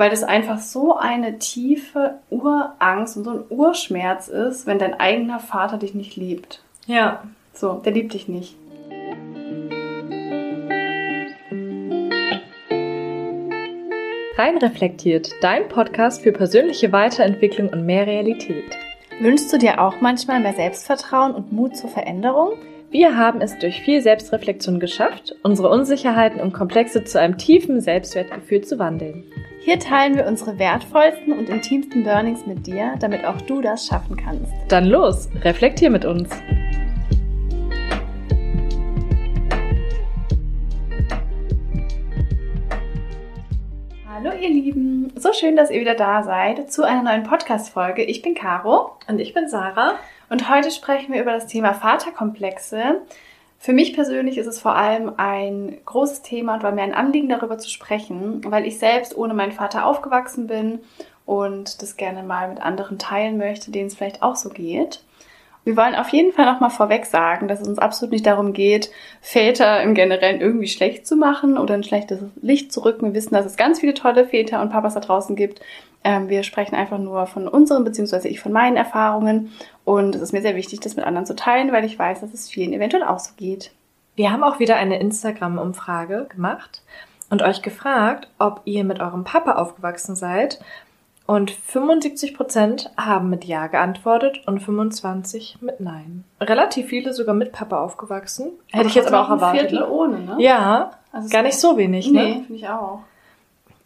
weil das einfach so eine tiefe Urangst und so ein Urschmerz ist, wenn dein eigener Vater dich nicht liebt. Ja. So, der liebt dich nicht. Rein reflektiert, dein Podcast für persönliche Weiterentwicklung und mehr Realität. Wünschst du dir auch manchmal mehr Selbstvertrauen und Mut zur Veränderung? Wir haben es durch viel Selbstreflexion geschafft, unsere Unsicherheiten und Komplexe zu einem tiefen Selbstwertgefühl zu wandeln. Hier teilen wir unsere wertvollsten und intimsten Learnings mit dir, damit auch du das schaffen kannst. Dann los, reflektier mit uns. Hallo ihr Lieben, so schön, dass ihr wieder da seid zu einer neuen Podcast-Folge. Ich bin Caro und ich bin Sarah und heute sprechen wir über das Thema Vaterkomplexe. Für mich persönlich ist es vor allem ein großes Thema und war mir ein Anliegen darüber zu sprechen, weil ich selbst ohne meinen Vater aufgewachsen bin und das gerne mal mit anderen teilen möchte, denen es vielleicht auch so geht. Wir wollen auf jeden Fall noch mal vorweg sagen, dass es uns absolut nicht darum geht, Väter im Generellen irgendwie schlecht zu machen oder ein schlechtes Licht zu rücken. Wir wissen, dass es ganz viele tolle Väter und Papas da draußen gibt. Ähm, wir sprechen einfach nur von unseren, beziehungsweise ich von meinen Erfahrungen. Und es ist mir sehr wichtig, das mit anderen zu teilen, weil ich weiß, dass es vielen eventuell auch so geht. Wir haben auch wieder eine Instagram-Umfrage gemacht und euch gefragt, ob ihr mit eurem Papa aufgewachsen seid und 75 Prozent haben mit Ja geantwortet und 25 mit Nein. Relativ viele sogar mit Papa aufgewachsen. Hätte ich jetzt aber auch erwartet. Viertel ne? ohne, ne? Ja, also gar nicht so wenig, ne? Nee, finde ich auch.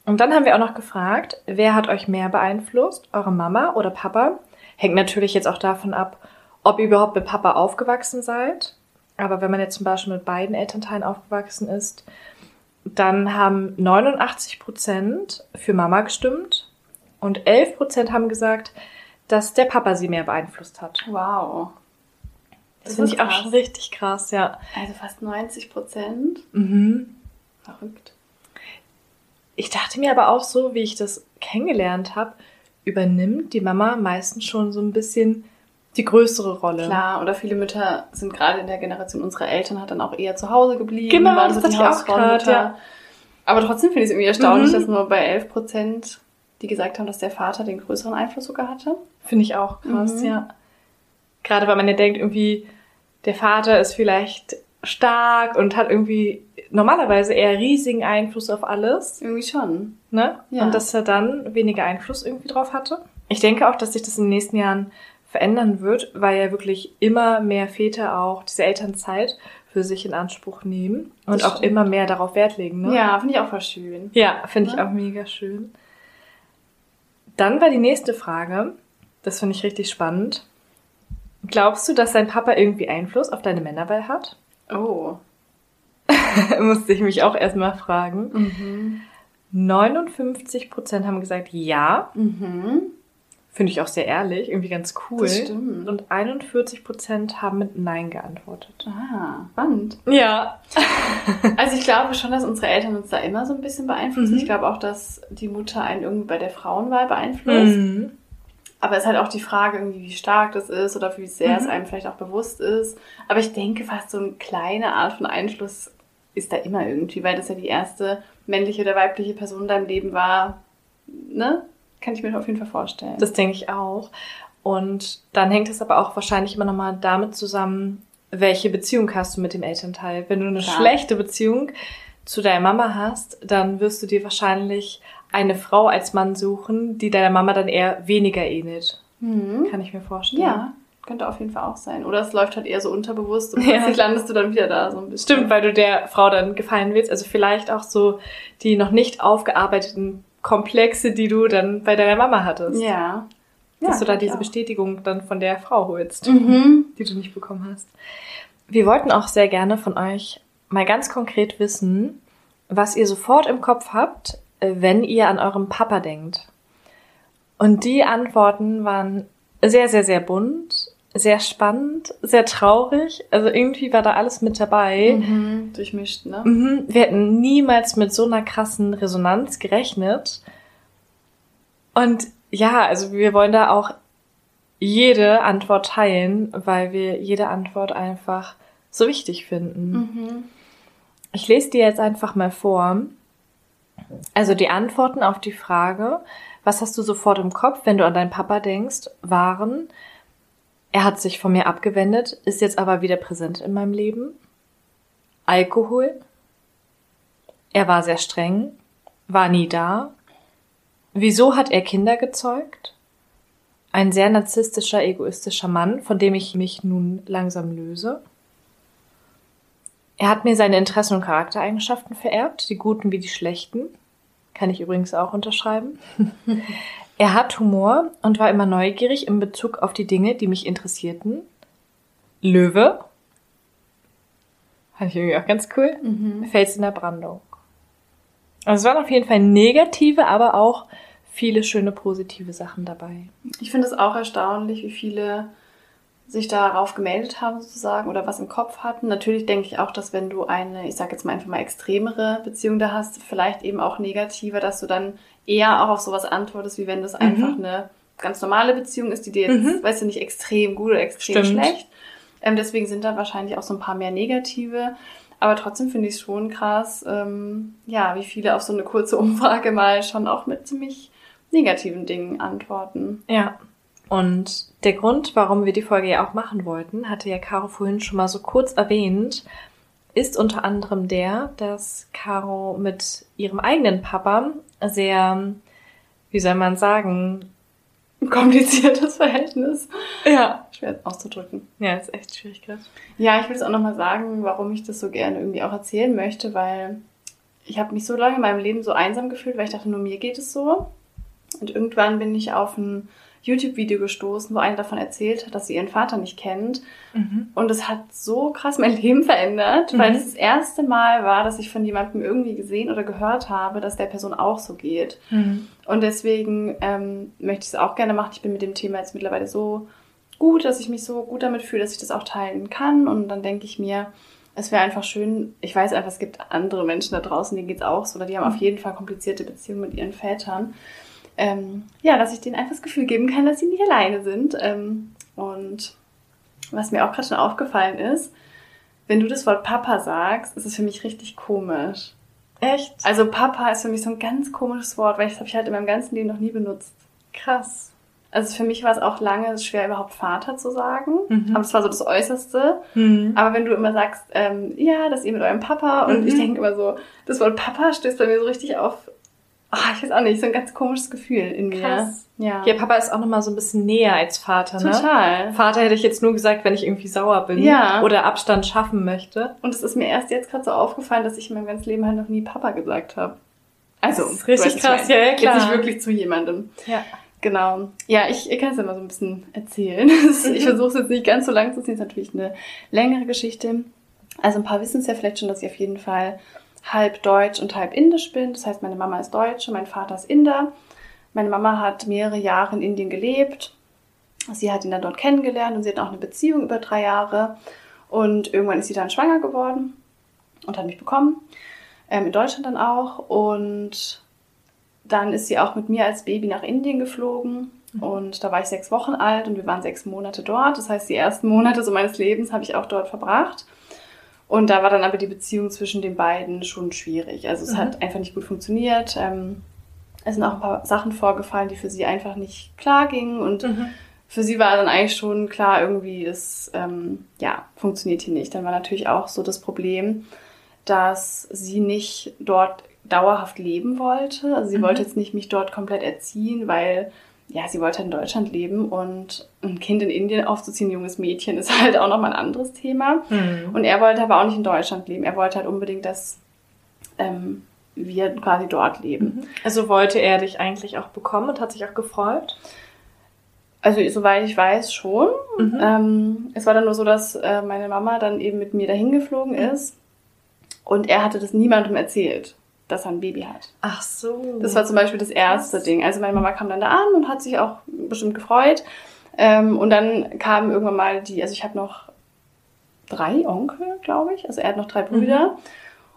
Und dann haben wir auch noch gefragt, wer hat euch mehr beeinflusst? Eure Mama oder Papa? Hängt natürlich jetzt auch davon ab, ob ihr überhaupt mit Papa aufgewachsen seid. Aber wenn man jetzt zum Beispiel mit beiden Elternteilen aufgewachsen ist, dann haben 89 Prozent für Mama gestimmt und 11 Prozent haben gesagt, dass der Papa sie mehr beeinflusst hat. Wow. Das, das finde ich auch schon richtig krass, ja. Also fast 90 Prozent. Mhm. Verrückt. Ich dachte mir aber auch so, wie ich das kennengelernt habe, übernimmt die Mama meistens schon so ein bisschen die größere Rolle. Klar, oder viele Mütter sind gerade in der Generation unserer Eltern hat dann auch eher zu Hause geblieben. Genau, das hatte ich auch gerade, ja. Aber trotzdem finde ich es irgendwie erstaunlich, mhm. dass nur bei 11 Prozent die gesagt haben, dass der Vater den größeren Einfluss sogar hatte. Finde ich auch krass, mhm. ja. Gerade weil man ja denkt, irgendwie, der Vater ist vielleicht stark und hat irgendwie normalerweise eher riesigen Einfluss auf alles. Irgendwie schon. Ne? Ja. Und dass er dann weniger Einfluss irgendwie drauf hatte. Ich denke auch, dass sich das in den nächsten Jahren verändern wird, weil ja wirklich immer mehr Väter auch diese Elternzeit für sich in Anspruch nehmen und auch immer mehr darauf Wert legen. Ne? Ja, finde ich auch voll schön. Ja, finde ja. ich auch mega schön. Dann war die nächste Frage, das finde ich richtig spannend. Glaubst du, dass dein Papa irgendwie Einfluss auf deine Männerwahl hat? Oh. Musste ich mich auch erstmal fragen. Mhm. 59% haben gesagt ja. Mhm. Finde ich auch sehr ehrlich, irgendwie ganz cool. Das stimmt. Und 41% haben mit Nein geantwortet. Ah, spannend. Ja. also ich glaube schon, dass unsere Eltern uns da immer so ein bisschen beeinflussen. Mhm. Ich glaube auch, dass die Mutter einen irgendwie bei der Frauenwahl beeinflusst. Mhm. Aber es ist halt auch die Frage, irgendwie, wie stark das ist oder wie sehr mhm. es einem vielleicht auch bewusst ist. Aber ich denke, fast so eine kleine Art von Einfluss ist da immer irgendwie, weil das ja die erste männliche oder weibliche Person in deinem Leben war, ne? Kann ich mir auf jeden Fall vorstellen. Das denke ich auch. Und dann hängt es aber auch wahrscheinlich immer nochmal damit zusammen, welche Beziehung hast du mit dem Elternteil. Wenn du eine Klar. schlechte Beziehung zu deiner Mama hast, dann wirst du dir wahrscheinlich eine Frau als Mann suchen, die deiner Mama dann eher weniger ähnelt. Mhm. Kann ich mir vorstellen. Ja, könnte auf jeden Fall auch sein. Oder es läuft halt eher so unterbewusst und plötzlich ja. landest du dann wieder da so ein bisschen. Stimmt, weil du der Frau dann gefallen willst. Also vielleicht auch so die noch nicht aufgearbeiteten Komplexe, die du dann bei deiner Mama hattest. Ja. Dass ja, du da diese. Bestätigung dann von der Frau holst, mhm. die du nicht bekommen hast. Wir wollten auch sehr gerne von euch mal ganz konkret wissen, was ihr sofort im Kopf habt, wenn ihr an eurem Papa denkt. Und die Antworten waren sehr, sehr, sehr bunt sehr spannend, sehr traurig. Also irgendwie war da alles mit dabei. Mhm, durchmischt, ne? Mhm, wir hätten niemals mit so einer krassen Resonanz gerechnet. Und ja, also wir wollen da auch jede Antwort teilen, weil wir jede Antwort einfach so wichtig finden. Mhm. Ich lese dir jetzt einfach mal vor. Also die Antworten auf die Frage, was hast du sofort im Kopf, wenn du an deinen Papa denkst, waren, er hat sich von mir abgewendet, ist jetzt aber wieder präsent in meinem Leben. Alkohol. Er war sehr streng, war nie da. Wieso hat er Kinder gezeugt? Ein sehr narzisstischer, egoistischer Mann, von dem ich mich nun langsam löse. Er hat mir seine Interessen und Charaktereigenschaften vererbt, die guten wie die schlechten. Kann ich übrigens auch unterschreiben. er hat Humor und war immer neugierig in Bezug auf die Dinge, die mich interessierten. Löwe. Fand ich irgendwie auch ganz cool. Mhm. Fels in der Brandung. Also es waren auf jeden Fall negative, aber auch viele schöne positive Sachen dabei. Ich finde es auch erstaunlich, wie viele sich darauf gemeldet haben sozusagen oder was im Kopf hatten. Natürlich denke ich auch, dass wenn du eine, ich sage jetzt mal einfach mal extremere Beziehung da hast, vielleicht eben auch negativer, dass du dann eher auch auf sowas antwortest, wie wenn das mhm. einfach eine ganz normale Beziehung ist, die dir jetzt, mhm. weißt du, nicht extrem gut oder extrem Stimmt. schlecht. Ähm, deswegen sind da wahrscheinlich auch so ein paar mehr negative. Aber trotzdem finde ich es schon krass, ähm, ja, wie viele auf so eine kurze Umfrage mal schon auch mit ziemlich negativen Dingen antworten. Ja. Und der Grund, warum wir die Folge ja auch machen wollten, hatte ja Caro vorhin schon mal so kurz erwähnt, ist unter anderem der, dass Caro mit ihrem eigenen Papa sehr, wie soll man sagen, kompliziertes Verhältnis. Ja. Schwer auszudrücken. Ja, ist echt schwierig gerade. Ja, ich will es auch nochmal sagen, warum ich das so gerne irgendwie auch erzählen möchte, weil ich habe mich so lange in meinem Leben so einsam gefühlt, weil ich dachte, nur mir geht es so. Und irgendwann bin ich auf ein YouTube-Video gestoßen, wo eine davon erzählt hat, dass sie ihren Vater nicht kennt. Mhm. Und es hat so krass mein Leben verändert, mhm. weil es das erste Mal war, dass ich von jemandem irgendwie gesehen oder gehört habe, dass der Person auch so geht. Mhm. Und deswegen ähm, möchte ich es auch gerne machen. Ich bin mit dem Thema jetzt mittlerweile so gut, dass ich mich so gut damit fühle, dass ich das auch teilen kann. Und dann denke ich mir, es wäre einfach schön, ich weiß einfach, es gibt andere Menschen da draußen, denen geht es auch so, oder die haben auf mhm. jeden Fall komplizierte Beziehungen mit ihren Vätern ähm, ja, dass ich denen einfach das Gefühl geben kann, dass sie nicht alleine sind. Ähm, und was mir auch gerade schon aufgefallen ist, wenn du das Wort Papa sagst, ist es für mich richtig komisch. Echt? Also Papa ist für mich so ein ganz komisches Wort, weil das habe ich halt in meinem ganzen Leben noch nie benutzt. Krass. Also für mich war es auch lange schwer, überhaupt Vater zu sagen. Mhm. Aber das war so das Äußerste. Mhm. Aber wenn du immer sagst, ähm, ja, dass ihr mit eurem Papa und mhm. ich denke immer so, das Wort Papa stößt bei mir so richtig auf Ach, ich weiß auch nicht, so ein ganz komisches Gefühl in mir. Krass. Ja. ja, Papa ist auch nochmal so ein bisschen näher als Vater, ne? Total. Vater hätte ich jetzt nur gesagt, wenn ich irgendwie sauer bin ja. oder Abstand schaffen möchte. Und es ist mir erst jetzt gerade so aufgefallen, dass ich in meinem ganzen Leben halt noch nie Papa gesagt habe. Also, das ist richtig krass, ja, ja, klar. Jetzt nicht wirklich zu jemandem. Ja. Genau. Ja, ich, ich kann es ja mal so ein bisschen erzählen. ich mhm. versuche es jetzt nicht ganz so lang zu ziehen, ist natürlich eine längere Geschichte. Also ein paar wissen es ja vielleicht schon, dass ich auf jeden Fall halb deutsch und halb indisch bin. Das heißt, meine Mama ist Deutsche, mein Vater ist Inder. Meine Mama hat mehrere Jahre in Indien gelebt. Sie hat ihn dann dort kennengelernt und sie hat auch eine Beziehung über drei Jahre. Und irgendwann ist sie dann schwanger geworden und hat mich bekommen. Ähm, in Deutschland dann auch. Und dann ist sie auch mit mir als Baby nach Indien geflogen. Und da war ich sechs Wochen alt und wir waren sechs Monate dort. Das heißt, die ersten Monate so meines Lebens habe ich auch dort verbracht. Und da war dann aber die Beziehung zwischen den beiden schon schwierig. Also es mhm. hat einfach nicht gut funktioniert. Ähm, es sind auch ein paar Sachen vorgefallen, die für sie einfach nicht klar gingen. Und mhm. für sie war dann eigentlich schon klar, irgendwie, das ähm, ja, funktioniert hier nicht. Dann war natürlich auch so das Problem, dass sie nicht dort dauerhaft leben wollte. Also sie mhm. wollte jetzt nicht mich dort komplett erziehen, weil ja, sie wollte in Deutschland leben und ein Kind in Indien aufzuziehen, ein junges Mädchen, ist halt auch nochmal ein anderes Thema. Mhm. Und er wollte aber auch nicht in Deutschland leben. Er wollte halt unbedingt, dass ähm, wir quasi dort leben. Mhm. Also wollte er dich eigentlich auch bekommen und hat sich auch gefreut? Also soweit ich weiß schon. Mhm. Ähm, es war dann nur so, dass äh, meine Mama dann eben mit mir dahin geflogen mhm. ist und er hatte das niemandem erzählt dass er ein Baby hat. Ach so. Das war zum Beispiel das erste Was? Ding. Also meine Mama kam dann da an und hat sich auch bestimmt gefreut. Ähm, und dann kamen irgendwann mal die, also ich habe noch drei Onkel, glaube ich. Also er hat noch drei Brüder. Mhm.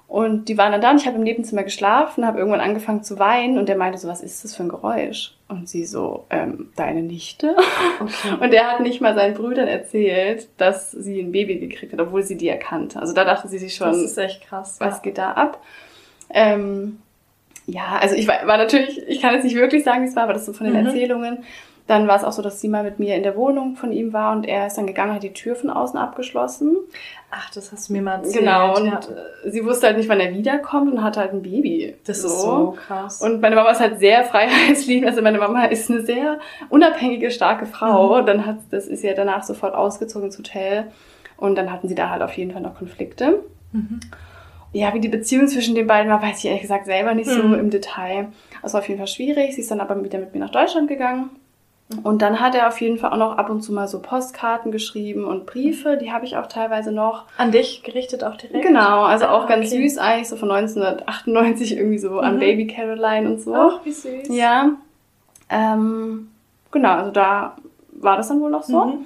Und die waren dann da und ich habe im Nebenzimmer geschlafen, habe irgendwann angefangen zu weinen und der meinte so, was ist das für ein Geräusch? Und sie so, ähm, deine Nichte? Okay. Und er hat nicht mal seinen Brüdern erzählt, dass sie ein Baby gekriegt hat, obwohl sie die erkannte. Also da dachte sie sich schon, das ist echt krass. Was geht da ab? Ähm, Ja, also ich war, war natürlich, ich kann jetzt nicht wirklich sagen, wie es war, aber das so von den Mhm. Erzählungen. Dann war es auch so, dass sie mal mit mir in der Wohnung von ihm war und er ist dann gegangen, hat die Tür von außen abgeschlossen. Ach, das hast du mir mal erzählt. genau, und ja. sie wusste halt nicht, wann er wiederkommt und hatte halt ein Baby. Das ist so krass. Und meine Mama ist halt sehr freiheitsliebend. Also meine Mama ist eine sehr unabhängige, starke Frau. Mhm. Dann hat, das ist ja danach sofort ausgezogen ins Hotel. Und dann hatten sie da halt auf jeden Fall noch Konflikte. mhm. Ja, wie die Beziehung zwischen den beiden war, weiß ich ehrlich gesagt selber nicht so Mhm. im Detail. Das war auf jeden Fall schwierig. Sie ist dann aber wieder mit mir nach Deutschland gegangen. Und dann hat er auf jeden Fall auch noch ab und zu mal so Postkarten geschrieben und Briefe. Die habe ich auch teilweise noch. An dich gerichtet auch direkt? Genau, also auch Ah, ganz okay. süß eigentlich, so von 1998 irgendwie so an Mhm. Baby Caroline und so. Ach, wie süß. Ja. Ähm, genau, also da war das dann wohl noch so. Mhm.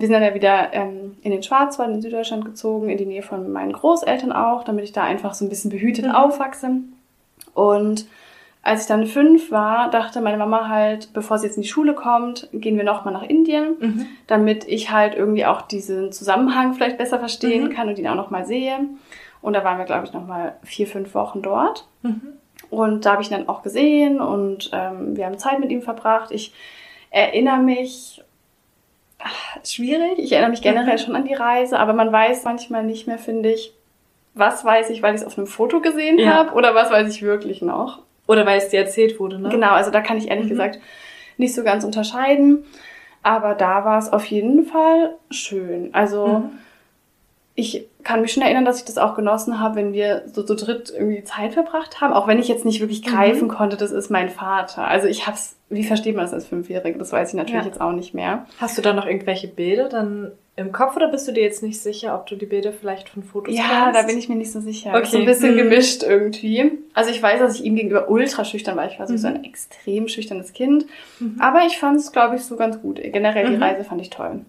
Wir sind dann ja wieder ähm, in den Schwarzwald in Süddeutschland gezogen, in die Nähe von meinen Großeltern auch, damit ich da einfach so ein bisschen behütet Mhm. aufwachse. Und als ich dann fünf war, dachte meine Mama halt, bevor sie jetzt in die Schule kommt, gehen wir nochmal nach Indien, Mhm. damit ich halt irgendwie auch diesen Zusammenhang vielleicht besser verstehen Mhm. kann und ihn auch nochmal sehe. Und da waren wir, glaube ich, nochmal vier, fünf Wochen dort. Mhm. Und da habe ich ihn dann auch gesehen und ähm, wir haben Zeit mit ihm verbracht. Ich erinnere mich, ach, schwierig, ich erinnere mich generell Mhm. schon an die Reise, aber man weiß manchmal nicht mehr, finde ich, was weiß ich, weil ich es auf einem Foto gesehen Ja. habe oder was weiß ich wirklich noch. Oder weil es dir erzählt wurde, ne? Genau, also da kann ich ehrlich Mhm. gesagt nicht so ganz unterscheiden. Aber da war es auf jeden Fall schön. Also Mhm. ich kann mich schon erinnern, dass ich das auch genossen habe, wenn wir so zu dritt irgendwie Zeit verbracht haben, auch wenn ich jetzt nicht wirklich Mhm. greifen konnte, das ist mein Vater. Also ich hab's, wie versteht man das als Fünfjährige? Das weiß ich natürlich Ja. jetzt auch nicht mehr. Hast du da noch irgendwelche Bilder dann im Kopf oder bist du dir jetzt nicht sicher, ob du die Bilder vielleicht von Fotos Ja, kennst? da bin ich mir nicht so sicher. Okay. So ein bisschen Mhm. gemischt irgendwie. Also ich weiß, dass ich ihm gegenüber ultra schüchtern war. Ich war Mhm. ein extrem schüchternes Kind. Mhm. Aber ich fand es, glaube ich, so ganz gut. Generell die Mhm. Reise fand ich toll.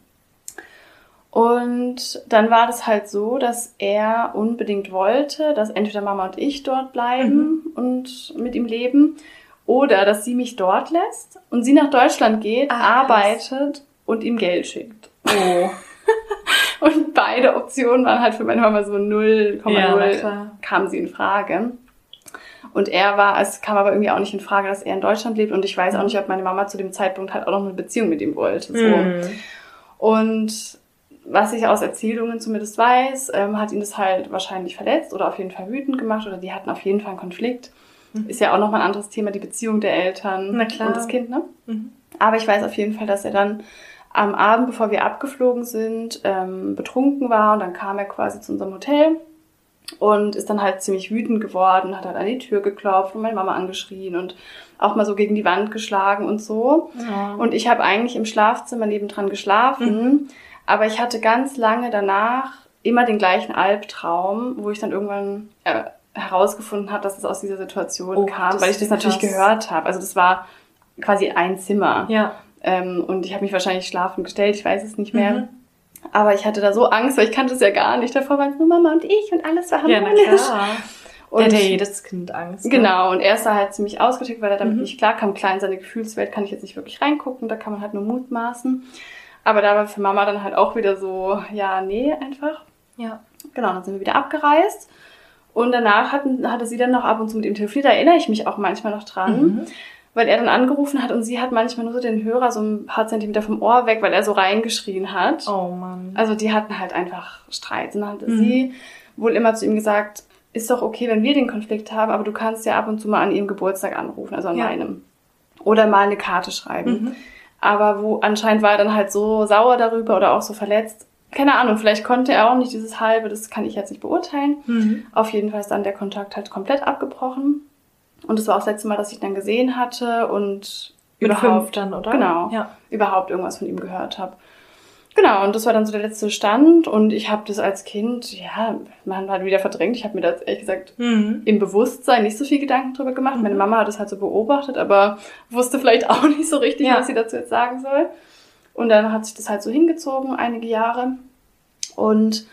Und dann war das halt so, dass er unbedingt wollte, dass entweder Mama und ich dort bleiben Mhm. und mit ihm leben oder dass sie mich dort lässt und sie nach Deutschland geht, krass. arbeitet und ihm Geld schickt. Oh. Und beide Optionen waren halt für meine Mama so 0,0 Ja, na klar. kam sie in Frage. Und er war, es kam aber irgendwie auch nicht in Frage, dass er in Deutschland lebt und ich weiß auch nicht, ob meine Mama zu dem Zeitpunkt halt auch noch eine Beziehung mit ihm wollte. So. Mhm. Und was ich aus Erzählungen zumindest weiß, ähm, hat ihn das halt wahrscheinlich verletzt oder auf jeden Fall wütend gemacht oder die hatten auf jeden Fall einen Konflikt. Mhm. Ist ja auch nochmal ein anderes Thema, die Beziehung der Eltern und das Kind, ne? Mhm. Aber ich weiß auf jeden Fall, dass er dann am Abend, bevor wir abgeflogen sind, ähm, betrunken war und dann kam er quasi zu unserem Hotel und ist dann halt ziemlich wütend geworden, hat halt an die Tür geklopft und meine Mama angeschrien und auch mal so gegen die Wand geschlagen und so. Ja. Und ich habe eigentlich im Schlafzimmer nebendran geschlafen, aber ich hatte ganz lange danach immer den gleichen Albtraum, wo ich dann irgendwann äh, herausgefunden habe, dass es aus dieser Situation Oh, kam, weil ich das natürlich krass. gehört habe. Also das war quasi ein Zimmer. ja. Ähm, und ich habe mich wahrscheinlich schlafen gestellt, ich weiß es nicht mehr. Mhm. Aber ich hatte da so Angst, weil ich kannte es ja gar nicht. Davor waren es nur Mama und ich und alles war Ja, na harmonisch. klar. und Der hat ja jedes Kind Angst. ne? Genau, und er ist da halt ziemlich ausgetickt, weil er damit Mhm. nicht klarkam. Klar, in seine Gefühlswelt kann ich jetzt nicht wirklich reingucken, da kann man halt nur mutmaßen. Aber da war für Mama dann halt auch wieder so, ja, nee, einfach. Ja. Genau, dann sind wir wieder abgereist. Und danach hatten, hatte sie dann noch ab und zu mit ihm telefoniert, da erinnere ich mich auch manchmal noch dran, Mhm. weil er dann angerufen hat und sie hat manchmal nur so den Hörer so ein paar Zentimeter vom Ohr weg, weil er so reingeschrien hat. Oh Mann. Also die hatten halt einfach Streit. Und dann hat Mhm. sie wohl immer zu ihm gesagt, ist doch okay, wenn wir den Konflikt haben, aber du kannst ja ab und zu mal an ihrem Geburtstag anrufen, also an Ja. meinem. Oder mal eine Karte schreiben. Mhm. Aber wo anscheinend war er dann halt so sauer darüber oder auch so verletzt. Keine Ahnung, vielleicht konnte er auch nicht dieses halbe, das kann ich jetzt nicht beurteilen. Mhm. Auf jeden Fall ist dann der Kontakt halt komplett abgebrochen. Und es war auch das letzte Mal, dass ich ihn dann gesehen hatte und Mit überhaupt dann, oder? Genau. Ja. überhaupt irgendwas von ihm gehört habe. Genau, und das war dann so der letzte Stand und ich habe das als Kind, ja, man hat wieder verdrängt. Ich habe mir da ehrlich gesagt Mhm. im Bewusstsein nicht so viel Gedanken drüber gemacht. Mhm. Meine Mama hat das halt so beobachtet, aber wusste vielleicht auch nicht so richtig, Ja. was sie dazu jetzt sagen soll. Und dann hat sich das halt so hingezogen, einige Jahre. Und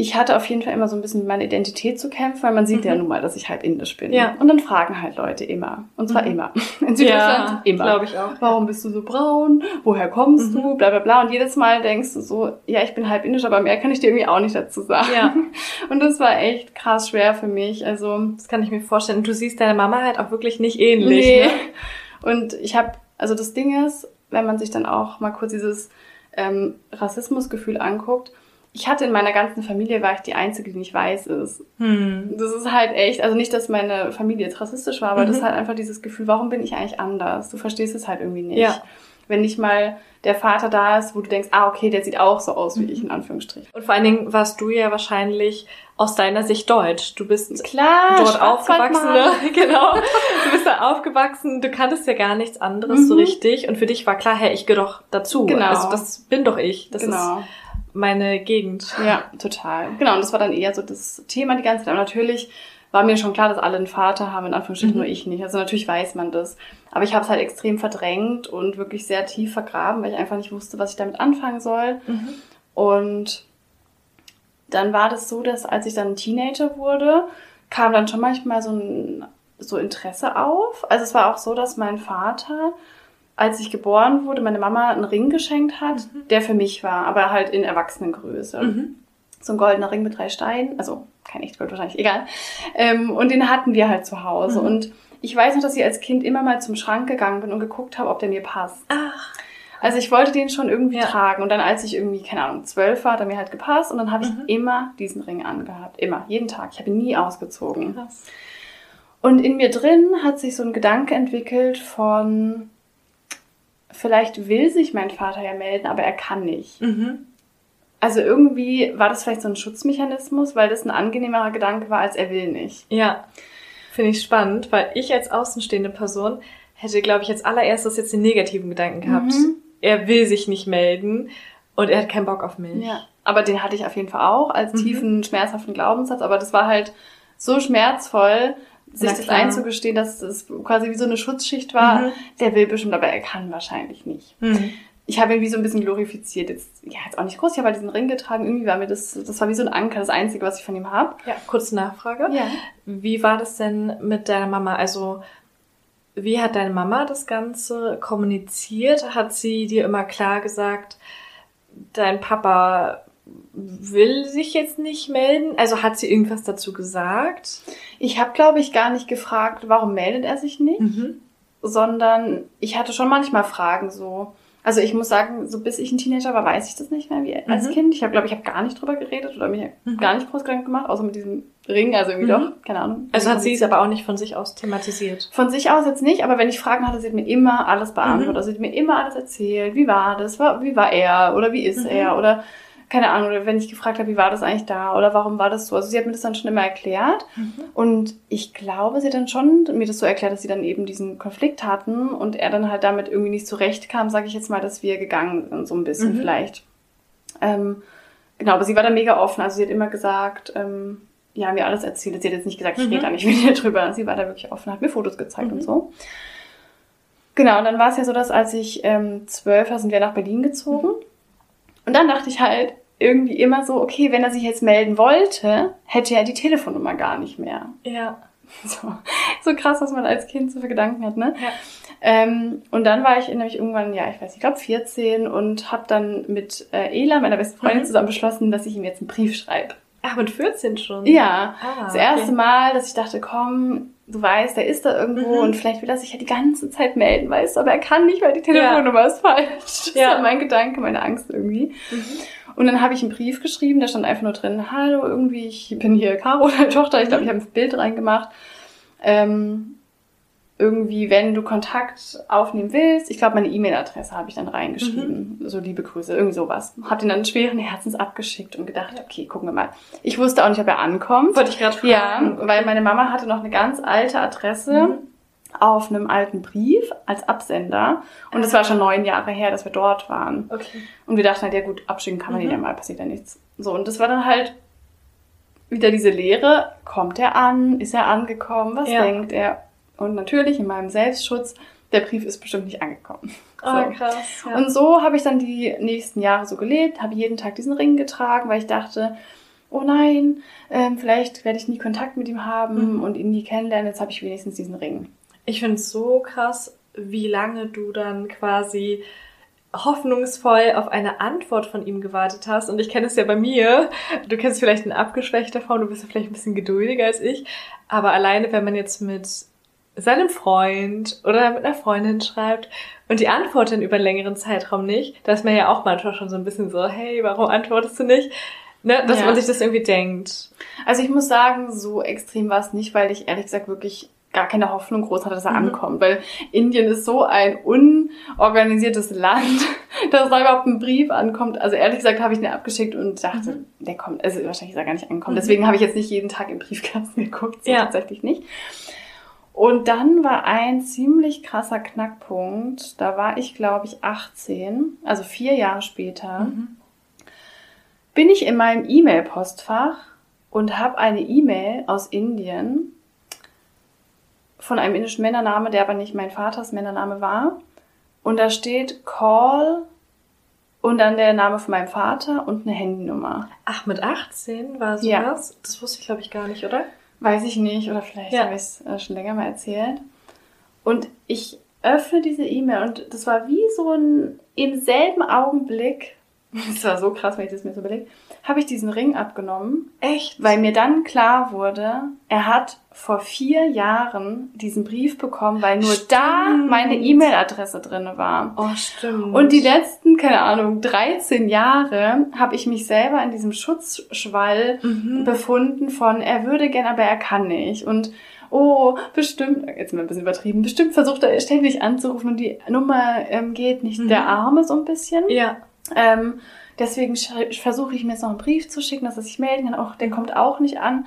ich hatte auf jeden Fall immer so ein bisschen mit meiner Identität zu kämpfen, weil man sieht Mhm. ja nun mal, dass ich halb indisch bin. Ja. Und dann fragen halt Leute immer. Und zwar Mhm. immer. In Süddeutschland immer. glaube ich auch. Warum bist du so braun? Woher kommst Mhm. du? Bla bla bla. Und jedes Mal denkst du so, ja, ich bin halb indisch, aber mehr kann ich dir irgendwie auch nicht dazu sagen. Ja. Und das war echt krass schwer für mich. Also Das kann ich mir vorstellen. Du siehst deine Mama halt auch wirklich nicht ähnlich. Nee. Ne? Und ich habe, also das Ding ist, wenn man sich dann auch mal kurz dieses ähm, Rassismusgefühl anguckt, ich hatte in meiner ganzen Familie, war ich die Einzige, die nicht weiß ist. Hm. Das ist halt echt, also nicht, dass meine Familie jetzt rassistisch war, aber das Mhm. ist halt einfach dieses Gefühl, warum bin ich eigentlich anders? Du verstehst es halt irgendwie nicht. Ja. Wenn nicht mal der Vater da ist, wo du denkst, ah, okay, der sieht auch so aus wie ich, in Anführungsstrichen. Und vor allen Dingen warst du ja wahrscheinlich aus deiner Sicht deutsch. Du bist Klar, dort aufgewachsen, ne? Genau. Du bist da aufgewachsen, du kanntest ja gar nichts anderes so Mhm. richtig. Und für dich war klar, hey, ich gehöre doch dazu. Genau. Also das bin doch ich. Das ist genau. Meine Gegend. Ja, total. Genau, und das war dann eher so das Thema die ganze Zeit. Aber natürlich war mir schon klar, dass alle einen Vater haben, in Anführungsstrichen Mhm. nur ich nicht. Also natürlich weiß man das. Aber ich habe es halt extrem verdrängt und wirklich sehr tief vergraben, weil ich einfach nicht wusste, was ich damit anfangen soll. Mhm. Und dann war das so, dass als ich dann Teenager wurde, kam dann schon manchmal so ein so Interesse auf. Also es war auch so, dass mein Vater, als ich geboren wurde, meine Mama einen Ring geschenkt hat, der für mich war, aber halt in Erwachsenengröße. Mhm. So ein goldener Ring mit drei Steinen, also kein Echtgold wahrscheinlich, egal. Ähm, und den hatten wir halt zu Hause. Mhm. Und ich weiß noch, dass ich als Kind immer mal zum Schrank gegangen bin und geguckt habe, ob der mir passt. Ach. Also ich wollte den schon irgendwie Ja. tragen. Und dann, als ich irgendwie, keine Ahnung, zwölf war, hat er mir halt gepasst. Und dann habe ich Mhm. immer diesen Ring angehabt. Immer, jeden Tag. Ich habe ihn nie ausgezogen. Krass. Und in mir drin hat sich so ein Gedanke entwickelt von, vielleicht will sich mein Vater ja melden, aber er kann nicht. Mhm. Also irgendwie war das vielleicht so ein Schutzmechanismus, weil das ein angenehmerer Gedanke war, als er will nicht. Ja, finde ich spannend, weil ich als außenstehende Person hätte, glaube ich, als allererstes jetzt den negativen Gedanken gehabt. Mhm. Er will sich nicht melden und er hat keinen Bock auf mich. Ja. Aber den hatte ich auf jeden Fall auch als Mhm. tiefen, schmerzhaften Glaubenssatz. Aber das war halt so schmerzvoll, sich das einzugestehen, dass es quasi wie so eine Schutzschicht war. Mhm. Der will bestimmt, aber er kann wahrscheinlich nicht. Mhm. Ich habe ihn wie so ein bisschen glorifiziert. Jetzt, ja, jetzt auch nicht groß. Ich habe halt diesen Ring getragen. Irgendwie war mir das, das war wie so ein Anker, das Einzige, was ich von ihm habe. Ja, kurze Nachfrage. Ja. Wie war das denn mit deiner Mama? Also, wie hat deine Mama das Ganze kommuniziert? Hat sie dir immer klar gesagt, dein Papa will sich jetzt nicht melden? Also hat sie irgendwas dazu gesagt? Ich habe, glaube ich, gar nicht gefragt, warum meldet er sich nicht, Mhm. sondern ich hatte schon manchmal Fragen so. Also ich muss sagen, so bis ich ein Teenager war, weiß ich das nicht mehr wie als Mhm. Kind. Ich habe, glaube ich, habe gar nicht drüber geredet oder mir Mhm. gar nicht groß Gedanken gemacht, außer mit diesem Ring, also irgendwie Mhm. doch, keine Ahnung. Also hat sie es aber auch nicht von sich aus thematisiert. Von sich aus jetzt nicht, aber wenn ich Fragen hatte, sie hat mir immer alles beantwortet. Mhm. Also sie hat mir immer alles erzählt. Wie war das? Wie war er? Oder wie ist er? Oder keine Ahnung, oder wenn ich gefragt habe, wie war das eigentlich da? Oder warum war das so? Also sie hat mir das dann schon immer erklärt. Und ich glaube, sie hat dann schon mir das so erklärt, dass sie dann eben diesen Konflikt hatten und er dann halt damit irgendwie nicht zurechtkam, sage ich jetzt mal, dass wir gegangen sind, so ein bisschen Mhm. vielleicht. Ähm, genau, aber sie war da mega offen. Also sie hat immer gesagt, ähm, ja, mir alles erzählt. Sie hat jetzt nicht gesagt, ich Mhm. rede da nicht mit dir drüber. Sie war da wirklich offen, hat mir Fotos gezeigt Mhm. und so. Genau, und dann war es ja so, dass als ich ähm, zwölf war, sind wir nach Berlin gezogen. Und dann dachte ich halt irgendwie immer so, okay, wenn er sich jetzt melden wollte, hätte er die Telefonnummer gar nicht mehr. Ja. So, so krass, was man als Kind so für Gedanken hat, ne? Ja. Ähm, und dann war ich nämlich irgendwann, ja, ich weiß nicht, ich glaube 14 und habe dann mit äh, Ela, meiner besten Freundin, Mhm. zusammen beschlossen, dass ich ihm jetzt einen Brief schreibe. Ach, mit 14 schon? Ja, Ah, das okay. erste Mal, dass ich dachte, komm, du weißt, der ist da irgendwo Mhm. und vielleicht will er sich ja die ganze Zeit melden, weißt du, aber er kann nicht, weil die Telefonnummer ist falsch. Das Ja. war mein Gedanke, meine Angst irgendwie. Mhm. Und dann habe ich einen Brief geschrieben, da stand einfach nur drin, hallo, irgendwie, ich bin hier Caro, deine Tochter, ich glaube, ich habe ein Bild reingemacht. Ähm, irgendwie, wenn du Kontakt aufnehmen willst, ich glaube, meine E-Mail-Adresse habe ich dann reingeschrieben. So liebe Grüße, irgendwie sowas. Hab den dann schweren Herzens abgeschickt und gedacht, okay, gucken wir mal. Ich wusste auch nicht, ob er ankommt. Wollte ich gerade fragen. Ja, weil meine Mama hatte noch eine ganz alte Adresse Mhm. auf einem alten Brief als Absender. Und es war schon neun Jahre her, dass wir dort waren. Okay. Und wir dachten halt, ja gut, abschicken kann man ihn Mhm. ja mal, passiert ja nichts. So, und das war dann halt wieder diese Lehre, kommt er an, ist er angekommen, was Ja. denkt er? Und natürlich in meinem Selbstschutz, der Brief ist bestimmt nicht angekommen. Oh, So. krass. Ja. Und so habe ich dann die nächsten Jahre so gelebt, habe jeden Tag diesen Ring getragen, weil ich dachte, oh nein, ähm, vielleicht werde ich nie Kontakt mit ihm haben mhm. und ihn nie kennenlernen, jetzt habe ich wenigstens diesen Ring. Ich finde es so krass, wie lange du dann quasi hoffnungsvoll auf eine Antwort von ihm gewartet hast. Und ich kenne es ja bei mir. Du kennst vielleicht eine abgeschwächte Form, du bist ja vielleicht ein bisschen geduldiger als ich. Aber alleine, wenn man jetzt mit seinem Freund oder mit einer Freundin schreibt und die antworten über einen längeren Zeitraum nicht, da ist man ja auch manchmal schon so ein bisschen so, hey, warum antwortest du nicht? Ne, dass ja. man sich das irgendwie denkt. Also ich muss sagen, so extrem war es nicht, weil ich ehrlich gesagt wirklich gar keine Hoffnung groß hatte, dass er mhm. ankommt, weil Indien ist so ein unorganisiertes Land, dass da überhaupt ein Brief ankommt. Also ehrlich gesagt habe ich ihn abgeschickt und dachte, mhm. der kommt, also wahrscheinlich ist er gar nicht angekommen. Mhm. Deswegen habe ich jetzt nicht jeden Tag im Briefkasten geguckt, so ja. tatsächlich nicht. Und dann war ein ziemlich krasser Knackpunkt. Da war ich, glaube ich, 18, also vier Jahre später, mhm. bin ich in meinem E-Mail-Postfach und habe eine E-Mail aus Indien von einem indischen Männername, der aber nicht mein Vaters Männername war. Und da steht Call und dann der Name von meinem Vater und eine Handynummer. Ach, mit 18 war sowas? Ja. Das wusste ich, glaube ich, gar nicht, oder? Weiß ich nicht, oder vielleicht ja. habe ich es äh, schon länger mal erzählt. Und ich öffne diese E-Mail und das war wie so ein im selben Augenblick, das war so krass, wenn ich das mir so überlege, habe ich diesen Ring abgenommen. Echt? Weil mir dann klar wurde, er hat vor vier Jahren diesen Brief bekommen, weil nur stimmt. da meine E-Mail-Adresse drin war. Oh, stimmt. Und die letzten, keine Ahnung, 13 Jahre habe ich mich selber in diesem Schutzschwall mhm. befunden von, er würde gern, aber er kann nicht. Und oh, bestimmt, jetzt mal ein bisschen übertrieben, bestimmt versucht er ständig anzurufen und die Nummer ähm, geht nicht. Mhm. Der Arme so ein bisschen. Ja. Ähm, Deswegen versuche ich mir jetzt noch einen Brief zu schicken, dass er sich melden kann. Auch, der kommt auch nicht an.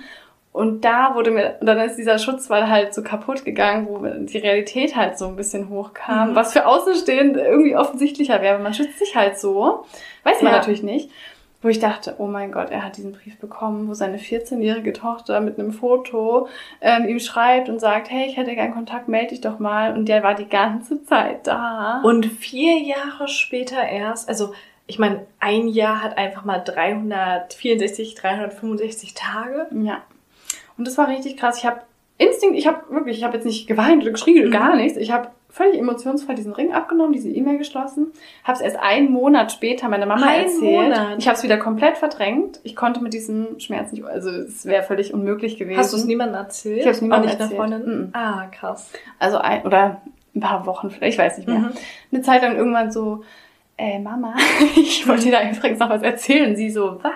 Und da wurde mir, dann ist dieser Schutzwall halt so kaputt gegangen, wo die Realität halt so ein bisschen hochkam, mhm. was für Außenstehend irgendwie offensichtlicher wäre. Man schützt sich halt so. Weiß man ja. natürlich nicht. Wo ich dachte, oh mein Gott, er hat diesen Brief bekommen, wo seine 14-jährige Tochter mit einem Foto ähm, ihm schreibt und sagt, hey, ich hätte gern Kontakt, melde dich doch mal. Und der war die ganze Zeit da. Und vier Jahre später erst, also ich meine, ein Jahr hat einfach mal 364, 365 Tage. Ja. Und das war richtig krass. Ich habe Instinkt, ich habe wirklich, ich habe jetzt nicht geweint oder geschrien oder mhm. gar nichts. Ich habe völlig emotionsfrei diesen Ring abgenommen, diese E-Mail geschlossen, habe es erst einen Monat später meiner Mama Ein erzählt. Monat. Ich habe es wieder komplett verdrängt. Ich konnte mit diesem Schmerz nicht, also es wäre völlig unmöglich gewesen. Hast du es niemandem erzählt? Ich habe es niemandem erzählt. Freundin? Mhm. Ah, krass. Also ein oder ein paar Wochen vielleicht, ich weiß nicht mehr. Mhm. Eine Zeit lang irgendwann so, äh, Mama, ich wollte dir da übrigens noch was erzählen. Sie so, was?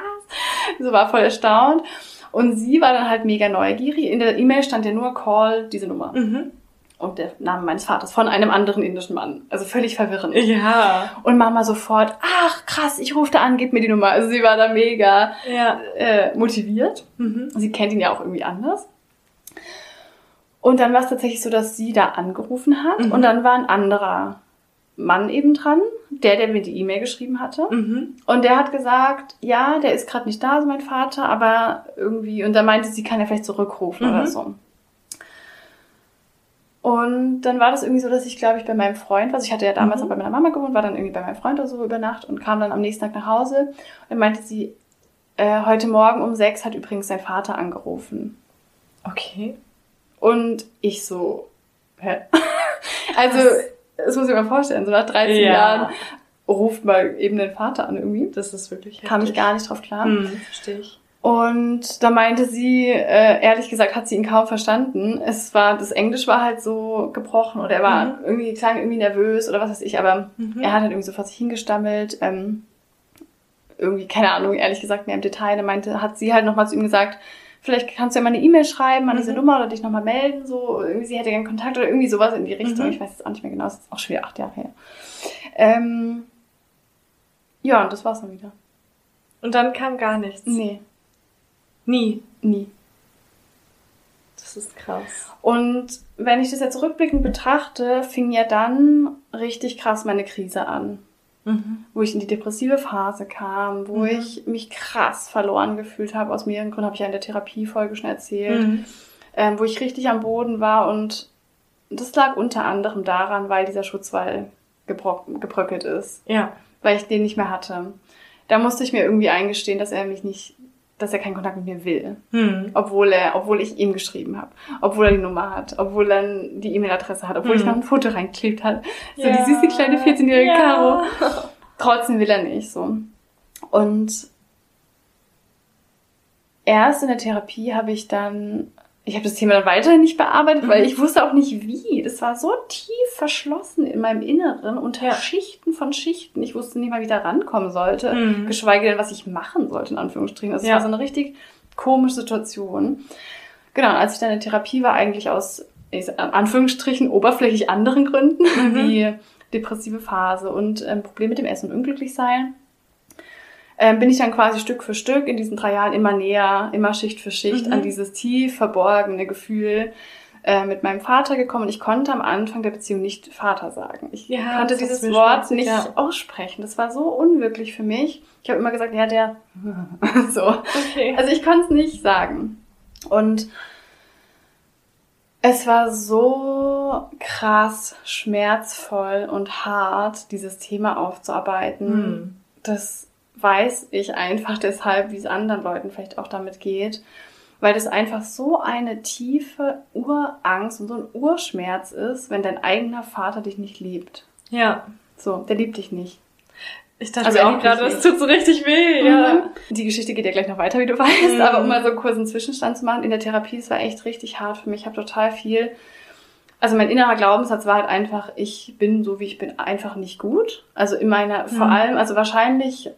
So war voll erstaunt. Und sie war dann halt mega neugierig. In der E-Mail stand ja nur Call, diese Nummer. Mhm. Und der Name meines Vaters von einem anderen indischen Mann. Also völlig verwirrend. Ja. Und Mama sofort, ach krass, ich rufe da an, gib mir die Nummer. Also sie war da mega ja. äh, motiviert. Mhm. Sie kennt ihn ja auch irgendwie anders. Und dann war es tatsächlich so, dass sie da angerufen hat mhm. und dann war ein anderer Mann eben dran, der, der mir die E-Mail geschrieben hatte. Mhm. Und der hat gesagt, ja, der ist gerade nicht da, so mein Vater, aber irgendwie, und dann meinte sie, kann er vielleicht zurückrufen mhm. oder so. Und dann war das irgendwie so, dass ich, glaube ich, bei meinem Freund war. Also ich hatte ja damals mhm. auch bei meiner Mama gewohnt, war dann irgendwie bei meinem Freund oder so über Nacht und kam dann am nächsten Tag nach Hause. Und dann meinte sie, äh, heute Morgen um sechs hat übrigens sein Vater angerufen. Okay. Und ich so, hä? also, das muss ich mir vorstellen, so nach 13 ja. Jahren ruft mal eben den Vater an irgendwie. Das ist wirklich Kam ich gar nicht drauf klar. Hm, verstehe ich. Und da meinte sie, äh, ehrlich gesagt, hat sie ihn kaum verstanden. Es war, das Englisch war halt so gebrochen oder er war mhm. irgendwie, klang irgendwie nervös oder was weiß ich, aber mhm. er hat halt irgendwie so vor sich hingestammelt. Ähm, irgendwie, keine Ahnung, ehrlich gesagt, mehr im Detail. Da meinte, hat sie halt nochmal zu ihm gesagt, vielleicht kannst du ja mal eine E-Mail schreiben an diese mhm. Nummer oder dich nochmal melden, so, irgendwie sie hätte gerne Kontakt oder irgendwie sowas in die Richtung. Mhm. Ich weiß jetzt auch nicht mehr genau, das ist auch schon wieder acht Jahre her. Ähm, ja, und das war's dann wieder. Und dann kam gar nichts? Nee. Nie? Nie. Das ist krass. Und wenn ich das jetzt rückblickend betrachte, fing ja dann richtig krass meine Krise an mhm. wo ich in die depressive Phase kam, wo mhm. ich mich krass verloren gefühlt habe. Aus mehreren Gründen habe ich ja in der Therapiefolge schon erzählt, mhm. ähm, wo ich richtig am Boden war und das lag unter anderem daran, weil dieser Schutzwall gebröckelt ist. Ja. Weil ich den nicht mehr hatte. Da musste ich mir irgendwie eingestehen, dass er mich nicht dass er keinen Kontakt mit mir will. Hm. Obwohl er, obwohl ich ihm geschrieben habe, obwohl er die Nummer hat, obwohl er die E-Mail-Adresse hat, obwohl ich Hm. noch ein Foto reinklebt hat. So Ja. die süße kleine 14-jährige Ja. Caro. Trotzdem will er nicht so. Und erst in der Therapie habe ich dann, ich habe das Thema dann weiterhin nicht bearbeitet, weil Mhm. ich wusste auch nicht wie. Das war so tief verschlossen in meinem Inneren unter Ja. Schichten von Schichten. Ich wusste nicht mal, wie ich da rankommen sollte, Mhm. geschweige denn, was ich machen sollte, in Anführungsstrichen. Also Ja. war so eine richtig komische Situation. Genau, und als ich dann in Therapie war, eigentlich aus, in Anführungsstrichen, oberflächlich anderen Gründen, Mhm. wie depressive Phase und ähm, Problem mit dem Essen und unglücklich sein, ähm, bin ich dann quasi Stück für Stück in diesen drei Jahren immer näher, immer Schicht für Schicht Mhm. an dieses tief verborgene Gefühl äh, mit meinem Vater gekommen. Und ich konnte am Anfang der Beziehung nicht Vater sagen. Ich Ja, konnte dieses Wort nicht ja. aussprechen. Das war so unwirklich für mich. Ich habe immer gesagt, ja, der so. Okay. Also ich konnte es nicht sagen. Und es war so krass schmerzvoll und hart, dieses Thema aufzuarbeiten. Hm. Das weiß ich einfach deshalb, wie es anderen Leuten vielleicht auch damit geht. Weil das einfach so eine tiefe Urangst und so ein Urschmerz ist, wenn dein eigener Vater dich nicht liebt. Ja. So, der liebt dich nicht. Ich dachte Also auch gerade, das tut so richtig weh. Ja. Mhm. Die Geschichte geht ja gleich noch weiter, wie du weißt. Mhm. Aber um mal so einen kurzen Zwischenstand zu machen, in der Therapie, es war echt richtig hart für mich. Ich habe total viel. Also mein innerer Glaubenssatz war halt einfach, ich bin so wie ich bin einfach nicht gut. Also in meiner, vor Mhm. allem, also wahrscheinlich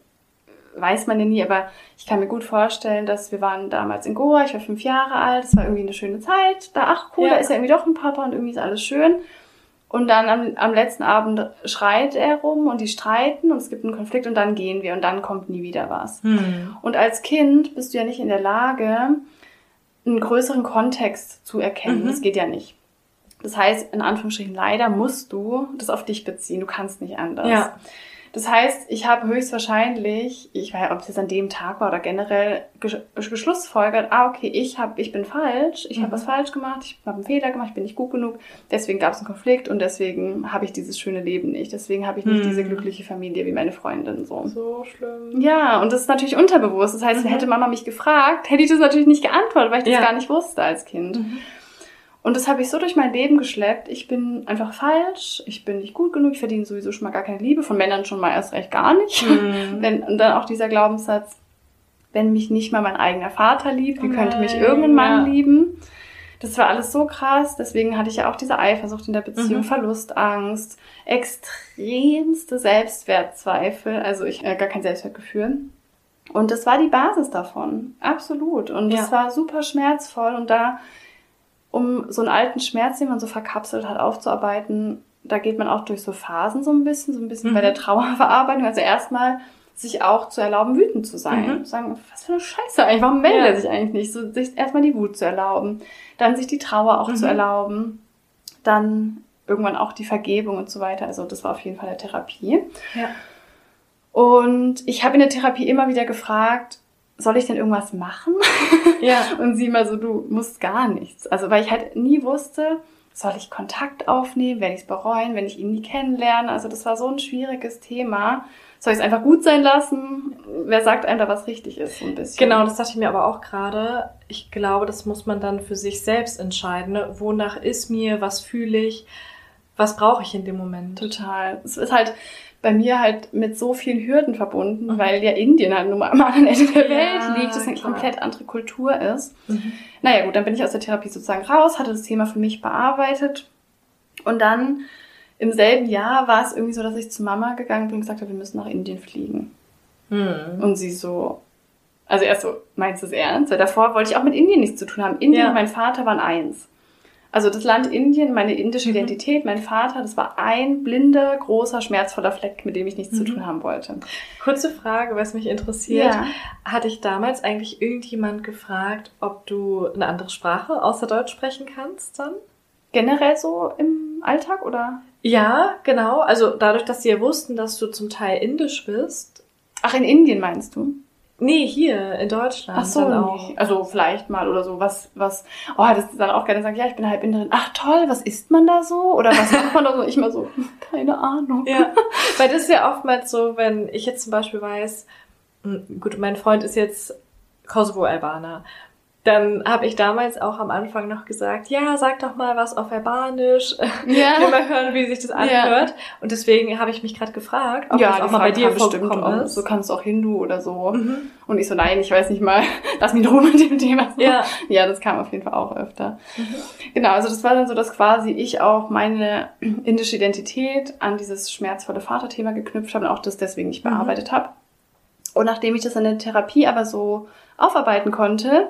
weiß man ja nie, aber ich kann mir gut vorstellen, dass wir waren damals in Goa, ich war fünf Jahre alt, es war irgendwie eine schöne Zeit. Da, ach cool, Ja. da ist ja irgendwie doch ein Papa und irgendwie ist alles schön. Und dann am, am letzten Abend schreit er rum und die streiten und es gibt einen Konflikt und dann gehen wir und dann kommt nie wieder was. Hm. Und als Kind bist du ja nicht in der Lage, einen größeren Kontext zu erkennen. Mhm. Das geht ja nicht. Das heißt, in Anführungsstrichen, leider musst du das auf dich beziehen. Du kannst nicht anders. Ja. Das heißt, ich habe höchstwahrscheinlich, ich weiß nicht, ob es jetzt an dem Tag war oder generell, gesch- geschlussfolgert, ah, okay, ich, hab, ich bin falsch, ich habe Mhm. was falsch gemacht, ich habe einen Fehler gemacht, ich bin nicht gut genug, deswegen gab es einen Konflikt und deswegen habe ich dieses schöne Leben nicht. Deswegen habe ich nicht Mhm. diese glückliche Familie wie meine Freundin so. So schlimm. Ja, und das ist natürlich unterbewusst. Das heißt, Mhm. hätte Mama mich gefragt, hätte ich das natürlich nicht geantwortet, weil ich das Ja. gar nicht wusste als Kind. Und das habe ich so durch mein Leben geschleppt. Ich bin einfach falsch, ich bin nicht gut genug, ich verdiene sowieso schon mal gar keine Liebe, von Männern schon mal erst recht gar nicht. Mhm. Wenn, und dann auch dieser Glaubenssatz, wenn mich nicht mal mein eigener Vater liebt, wie könnte mich irgendein Mann ja. lieben? Das war alles so krass. Deswegen hatte ich ja auch diese Eifersucht in der Beziehung, Mhm. Verlustangst, extremste Selbstwertzweifel, also ich äh, gar kein Selbstwertgefühl. Und das war die Basis davon, absolut. Und Ja. das war super schmerzvoll. Und da, um so einen alten Schmerz, den man so verkapselt hat, aufzuarbeiten, da geht man auch durch so Phasen so ein bisschen, so ein bisschen Mhm. bei der Trauerverarbeitung. Also erstmal sich auch zu erlauben, wütend zu sein. Mhm. Sagen, was für eine Scheiße eigentlich, warum meldet Ja. er sich eigentlich nicht? So, sich erstmal die Wut zu erlauben, dann sich die Trauer auch Mhm. zu erlauben, dann irgendwann auch die Vergebung und so weiter. Also das war auf jeden Fall der Therapie. Ja. Und ich habe in der Therapie immer wieder gefragt, soll ich denn irgendwas machen? Ja. Und sie immer so, du musst gar nichts. Also weil ich halt nie wusste, soll ich Kontakt aufnehmen, werde ich es bereuen, wenn ich ihn nie kennenlerne. Also das war so ein schwieriges Thema. Soll ich es einfach gut sein lassen? Wer sagt einem da, was richtig ist, so ein bisschen? Genau, das dachte ich mir aber auch gerade. Ich glaube, das muss man dann für sich selbst entscheiden. Ne? Wonach ist mir, was fühle ich, was brauche ich in dem Moment? Total. Es ist halt bei mir halt mit so vielen Hürden verbunden, Mhm. weil ja Indien halt nun mal am anderen Ende der Ja, Welt liegt, das eine klar. komplett andere Kultur ist. Mhm. Naja gut, dann bin ich aus der Therapie sozusagen raus, hatte das Thema für mich bearbeitet und dann im selben Jahr war es irgendwie so, dass ich zu Mama gegangen bin und gesagt habe, wir müssen nach Indien fliegen. Mhm. Und sie so, also erst so, meinst du es ernst? Weil davor wollte ich auch mit Indien nichts zu tun haben. Indien Ja. und mein Vater waren eins. Also das Land Indien, meine indische Mhm. Identität, mein Vater, das war ein blinder, großer, schmerzvoller Fleck, mit dem ich nichts zu Mhm. tun haben wollte. Kurze Frage, was mich interessiert. Ja. Hatte ich damals eigentlich irgendjemand gefragt, ob du eine andere Sprache außer Deutsch sprechen kannst dann? Generell so im Alltag oder? Ja, genau. Also dadurch, dass sie ja wussten, dass du zum Teil indisch bist. Ach, in Indien meinst du? Nee, hier in Deutschland Ach so, dann nee. auch. also vielleicht mal oder so, was, was, oh, das ist dann auch gerne sagen, ja, ich bin halb Inderin. Ach toll, was isst man da so? Oder was macht man da so? Ich mal so, keine Ahnung. Ja, weil das ist ja oftmals so, wenn ich jetzt zum Beispiel weiß, hm, gut, mein Freund ist jetzt Kosovo-Albaner. Dann habe ich damals auch am Anfang noch gesagt, ja, sag doch mal was auf Albanisch. Ja. will mal hören, wie sich das anhört. Und deswegen habe ich mich gerade gefragt, ob das auch mal bei Frage dir kam bestimmt vorgekommen auch. ist. So kannst du auch Hindu oder so. Mhm. Und ich so, nein, ich weiß nicht mal. Lass mich in mit dem Thema. Ja. Ja, das kam auf jeden Fall auch öfter. Genau, also das war dann so, dass quasi ich auch meine indische Identität an dieses schmerzvolle Vaterthema geknüpft habe und auch das deswegen nicht Mhm. bearbeitet habe. Und nachdem ich das in der Therapie aber so aufarbeiten konnte,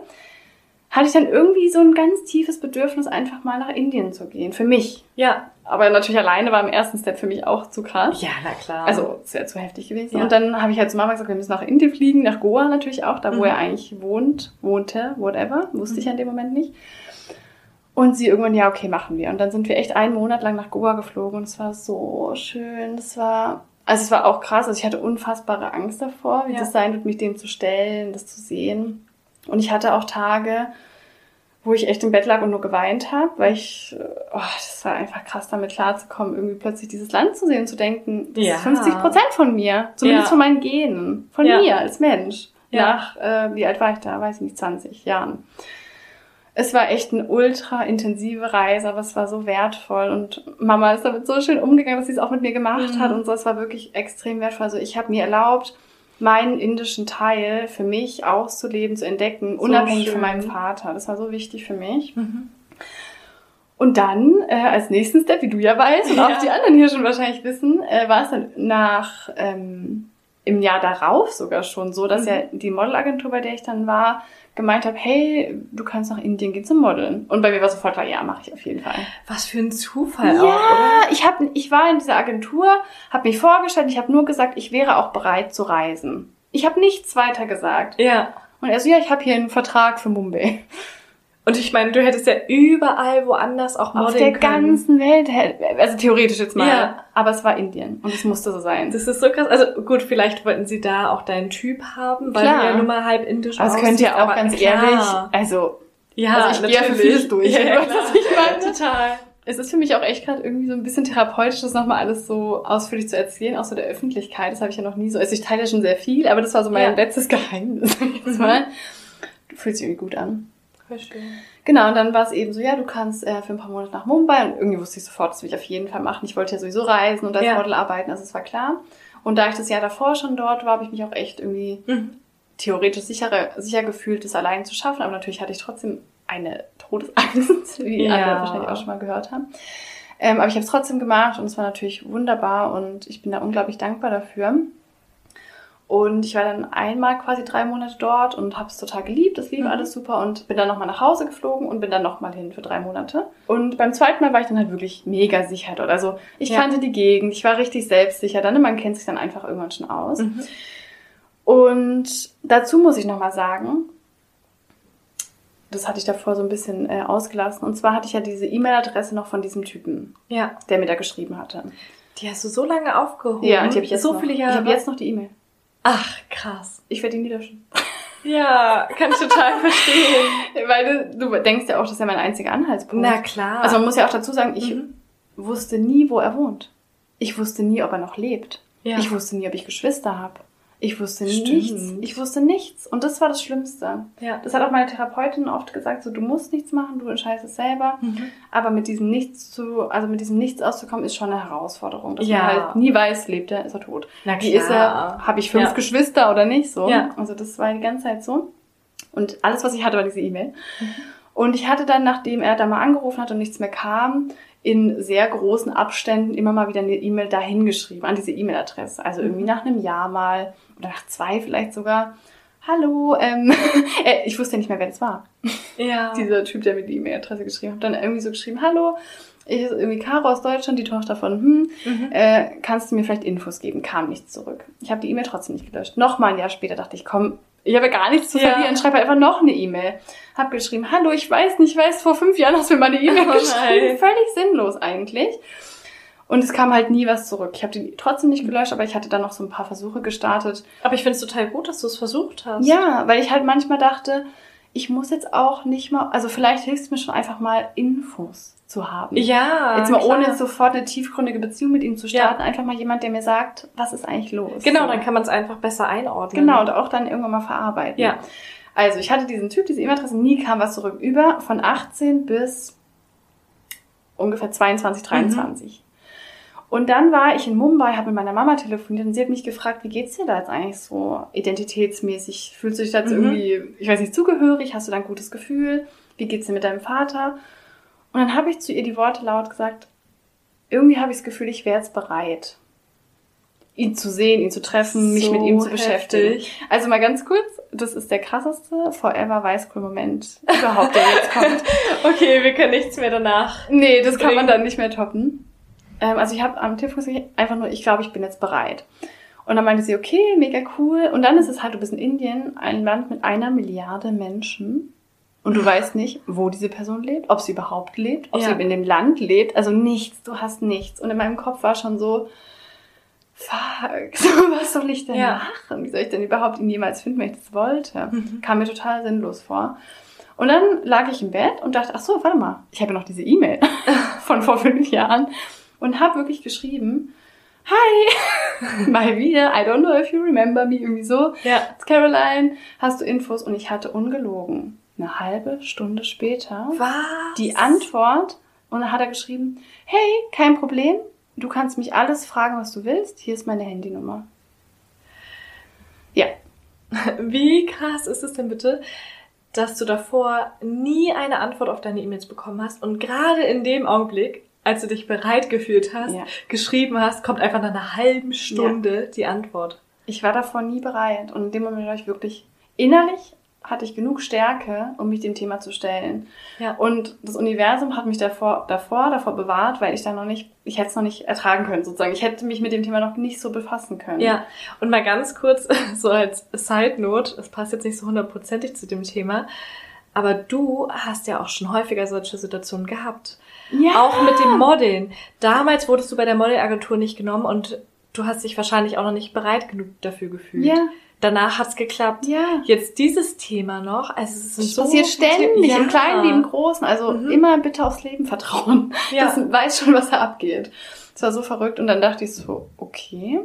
hatte ich dann irgendwie so ein ganz tiefes Bedürfnis, einfach mal nach Indien zu gehen. Für mich. Ja. Aber natürlich alleine war im ersten Step für mich auch zu krass. Ja, na klar. Also, es wäre zu heftig gewesen. Ja. Und dann habe ich halt zu Mama gesagt, wir müssen nach Indien fliegen, nach Goa natürlich auch, da wo Mhm. er eigentlich wohnt, wohnte, whatever. Wusste ich ja in dem Moment nicht. Und sie irgendwann, ja, okay, machen wir. Und dann sind wir echt einen Monat lang nach Goa geflogen und es war so schön. Es war, also es war auch krass. Also ich hatte unfassbare Angst davor, wie Ja. das sein wird, mich dem zu stellen, das zu sehen. Und ich hatte auch Tage, wo ich echt im Bett lag und nur geweint habe, weil ich, oh, das war einfach krass, damit klarzukommen, irgendwie plötzlich dieses Land zu sehen und zu denken, das Ja. ist 50 Prozent von mir, zumindest Ja. von meinen Genen, von Ja. mir als Mensch. Ja. Nach, äh, wie alt war ich da? Weiß ich nicht, 20 Jahren. Es war echt eine ultra intensive Reise, aber es war so wertvoll und Mama ist damit so schön umgegangen, dass sie es auch mit mir gemacht Mhm. hat und so. Es war wirklich extrem wertvoll. Also ich habe mir erlaubt, meinen indischen Teil für mich auszuleben, zu entdecken, So unabhängig schön. von meinem Vater. Das war so wichtig für mich. Mhm. Und dann, äh, als nächsten Step, wie du ja weißt und Ja. auch die anderen hier schon wahrscheinlich wissen, äh, war es dann nach ähm, im Jahr darauf sogar schon so, dass Mhm. ja die Modelagentur, bei der ich dann war, gemeint hat, hey, du kannst nach Indien gehen zum Modeln. Und bei mir war sofort klar, ja, mache ich auf jeden Fall. Was für ein Zufall Ja, auch, oder? ich, hab, ich war in dieser Agentur, habe mich vorgestellt, ich habe nur gesagt, ich wäre auch bereit zu reisen. Ich habe nichts weiter gesagt. Ja. Und er so, ja, ich habe hier einen Vertrag für Mumbai. Und ich meine, du hättest ja überall woanders auch Auf modeln der können. ganzen Welt, also theoretisch jetzt mal. Ja. Aber es war Indien und es musste so sein. Das ist so krass. Also gut, vielleicht wollten sie da auch deinen Typ haben, weil Klar. du ja nun mal halb indisch Aber es könnte ja aussiehst, auch ganz klar. ehrlich, also Ja, Also ich gehe ja für natürlich. vieles durch. Ja, ja, was ich meine? Total. es ist für mich auch echt gerade irgendwie so ein bisschen therapeutisch, das nochmal alles so ausführlich zu erzählen, auch so der Öffentlichkeit. Das habe ich ja noch nie so. Also ich teile ja schon sehr viel, aber das war so mein Ja. letztes Geheimnis. Mhm. mal. Fühlt sich irgendwie gut an. Verstehe. Genau, und dann war es eben so, ja, du kannst äh, für ein paar Monate nach Mumbai und irgendwie wusste ich sofort, das will ich auf jeden Fall machen. Ich wollte ja sowieso reisen und als Ja. Model arbeiten, also es war klar. Und da ich das Jahr davor schon dort war, habe ich mich auch echt irgendwie Mhm. theoretisch sicher, sicher gefühlt, das allein zu schaffen. Aber natürlich hatte ich trotzdem eine Todesangst, wie Ja. andere wahrscheinlich auch schon mal gehört haben. Ähm, aber ich habe es trotzdem gemacht und es war natürlich wunderbar und ich bin da unglaublich dankbar dafür. Und ich war dann einmal quasi drei Monate dort und habe es total geliebt. Es lief Mhm. alles super und bin dann nochmal nach Hause geflogen und bin dann nochmal hin für drei Monate. Und beim zweiten Mal war ich dann halt wirklich mega sicher dort. Also ich Ja. kannte die Gegend, ich war richtig selbstsicher. Dann, man kennt sich dann einfach irgendwann schon aus. Mhm. Und dazu muss ich nochmal sagen, das hatte ich davor so ein bisschen äh, ausgelassen. Und zwar hatte ich ja diese E-Mail-Adresse noch von diesem Typen, Ja. der mir da geschrieben hatte. Die hast du so lange aufgehoben. Ja, die habe ich jetzt so noch. viele Jahre. Ich habe jetzt noch die E-Mail. Ach, krass. Ich werde ihn nie löschen. Ja, kann ich total verstehen. Weil du, du denkst ja auch, das ist ja mein einziger Anhaltspunkt. Na klar. Also man muss ja auch dazu sagen, ich Mhm. wusste nie, wo er wohnt. Ich wusste nie, ob er noch lebt. Ja. Ich wusste nie, ob ich Geschwister habe. Ich wusste Stimmt. nichts. Ich wusste nichts. Und das war das Schlimmste. ja. Das hat auch meine Therapeutin oft gesagt, so du musst nichts machen, du entscheidest es selber. Mhm. Aber mit diesem Nichts zu, also mit diesem Nichts auszukommen, ist schon eine Herausforderung. Dass Ja. man halt nie weiß, lebt er, ist er tot. Na Wie ist er? Habe ich fünf Ja. Geschwister oder nicht so? Ja. Also das war die ganze Zeit so. Und alles, was ich hatte, war diese E-Mail. Mhm. Und ich hatte dann, nachdem er da mal angerufen hat und nichts mehr kam, in sehr großen Abständen immer mal wieder eine E-Mail dahin geschrieben, an diese E-Mail-Adresse. Also irgendwie Mhm. nach einem Jahr mal oder nach zwei vielleicht sogar. Hallo, ähm, äh, ich wusste ja nicht mehr, wer das war Ja. dieser Typ, der mir die E-Mail-Adresse geschrieben hat, dann irgendwie so geschrieben, hallo, ich ist irgendwie Caro aus Deutschland, die Tochter von, hm, Mhm. äh, kannst du mir vielleicht Infos geben? Kam nichts zurück. Ich habe die E-Mail trotzdem nicht gelöscht. Nochmal ein Jahr später dachte ich, komm, ich habe ja gar nichts zu Ja. verlieren, schreibe halt einfach noch eine E-Mail. Hab geschrieben, hallo, ich weiß nicht, ich weiß, vor fünf Jahren hast du mir mal eine E-Mail Oh geschrieben. nein. Völlig sinnlos eigentlich. Und es kam halt nie was zurück. Ich habe die trotzdem nicht gelöscht, aber ich hatte dann noch so ein paar Versuche gestartet, Aber ich finde es total gut, dass du es versucht hast. ja, weil ich halt manchmal dachte, ich muss jetzt auch nicht mal, also vielleicht hilft es mir schon einfach mal Infos zu haben. Ja. jetzt mal klar. ohne sofort eine tiefgründige Beziehung mit ihm zu starten, einfach mal jemand, der mir sagt, was ist eigentlich los. Genau, So. dann kann man es einfach besser einordnen. Genau, und auch dann irgendwann mal verarbeiten. Ja. Also, ich hatte diesen Typ, diese E-Mail-Adresse, nie kam was zurück. Über von 18 bis ungefähr 22, 23. Und dann war ich in Mumbai, habe mit meiner Mama telefoniert und sie hat mich gefragt, wie geht's dir da jetzt eigentlich so identitätsmäßig? Fühlst du dich da jetzt Mhm. irgendwie, ich weiß nicht, zugehörig? Hast du da ein gutes Gefühl? Wie geht's dir mit deinem Vater? Und dann habe ich zu ihr die Worte laut gesagt, irgendwie habe ich das Gefühl, ich wäre jetzt bereit, ihn zu sehen, ihn zu treffen, mich So mit ihm zu beschäftigen. heftig. Also mal ganz kurz, das ist der krasseste Forever Weißkohl Moment überhaupt, der jetzt kommt. Okay, wir können nichts mehr danach. Nee, das kann man Bringen. dann nicht mehr toppen. Ähm, also ich habe am Telefon gesagt, einfach nur, ich glaube, ich bin jetzt bereit. Und dann meinte sie, okay, mega cool. Und dann ist es halt, du bist in Indien, ein Land mit einer Milliarde Menschen. Und du weißt nicht, wo diese Person lebt, ob sie überhaupt lebt, ob Ja. sie in dem Land lebt. Also nichts, du hast nichts. Und in meinem Kopf war schon so, fuck, so, was soll ich denn Ja. machen? Wie soll ich denn überhaupt ihn jemals finden, wenn ich das wollte? Mhm. Kam mir total sinnlos vor. Und dann lag ich im Bett und dachte, ach so, warte mal, ich habe noch diese E-Mail von vor fünf Jahren und habe wirklich geschrieben, hi, mal wieder, I don't know if you remember me, irgendwie so. Ja. It's Caroline, hast du Infos? Und ich hatte ungelogen. Eine halbe Stunde später Was? die Antwort und dann hat er geschrieben, hey, kein Problem, du kannst mich alles fragen, was du willst, hier ist meine Handynummer. Ja, Wie krass ist es denn bitte, dass du davor nie eine Antwort auf deine E-Mails bekommen hast und gerade in dem Augenblick, als du dich bereit gefühlt hast, Ja. geschrieben hast, kommt einfach nach einer halben Stunde die Antwort. ich war davor nie bereit und in dem Moment war ich wirklich innerlich hatte ich genug Stärke, um mich dem Thema zu stellen. Ja. Und das Universum hat mich davor, davor, davor bewahrt, weil ich da noch nicht, ich hätte es noch nicht ertragen können, sozusagen. Ich hätte mich mit dem Thema noch nicht so befassen können. Ja, und mal ganz kurz, so als Side Note, das passt jetzt nicht so hundertprozentig zu dem Thema, aber du hast ja auch schon häufiger solche Situationen gehabt. ja. Auch mit dem Modeln. Damals wurdest du bei der Modelagentur nicht genommen und du hast dich wahrscheinlich auch noch nicht bereit genug dafür gefühlt. Ja. Danach hat's geklappt. Ja. Jetzt dieses Thema noch, also es ist Das so passiert ständig, ja. im Kleinen wie im Großen. Also Mhm. immer bitte aufs Leben vertrauen. Ja. Das weiß schon, was da abgeht. Es war so verrückt. Und dann dachte ich so, okay.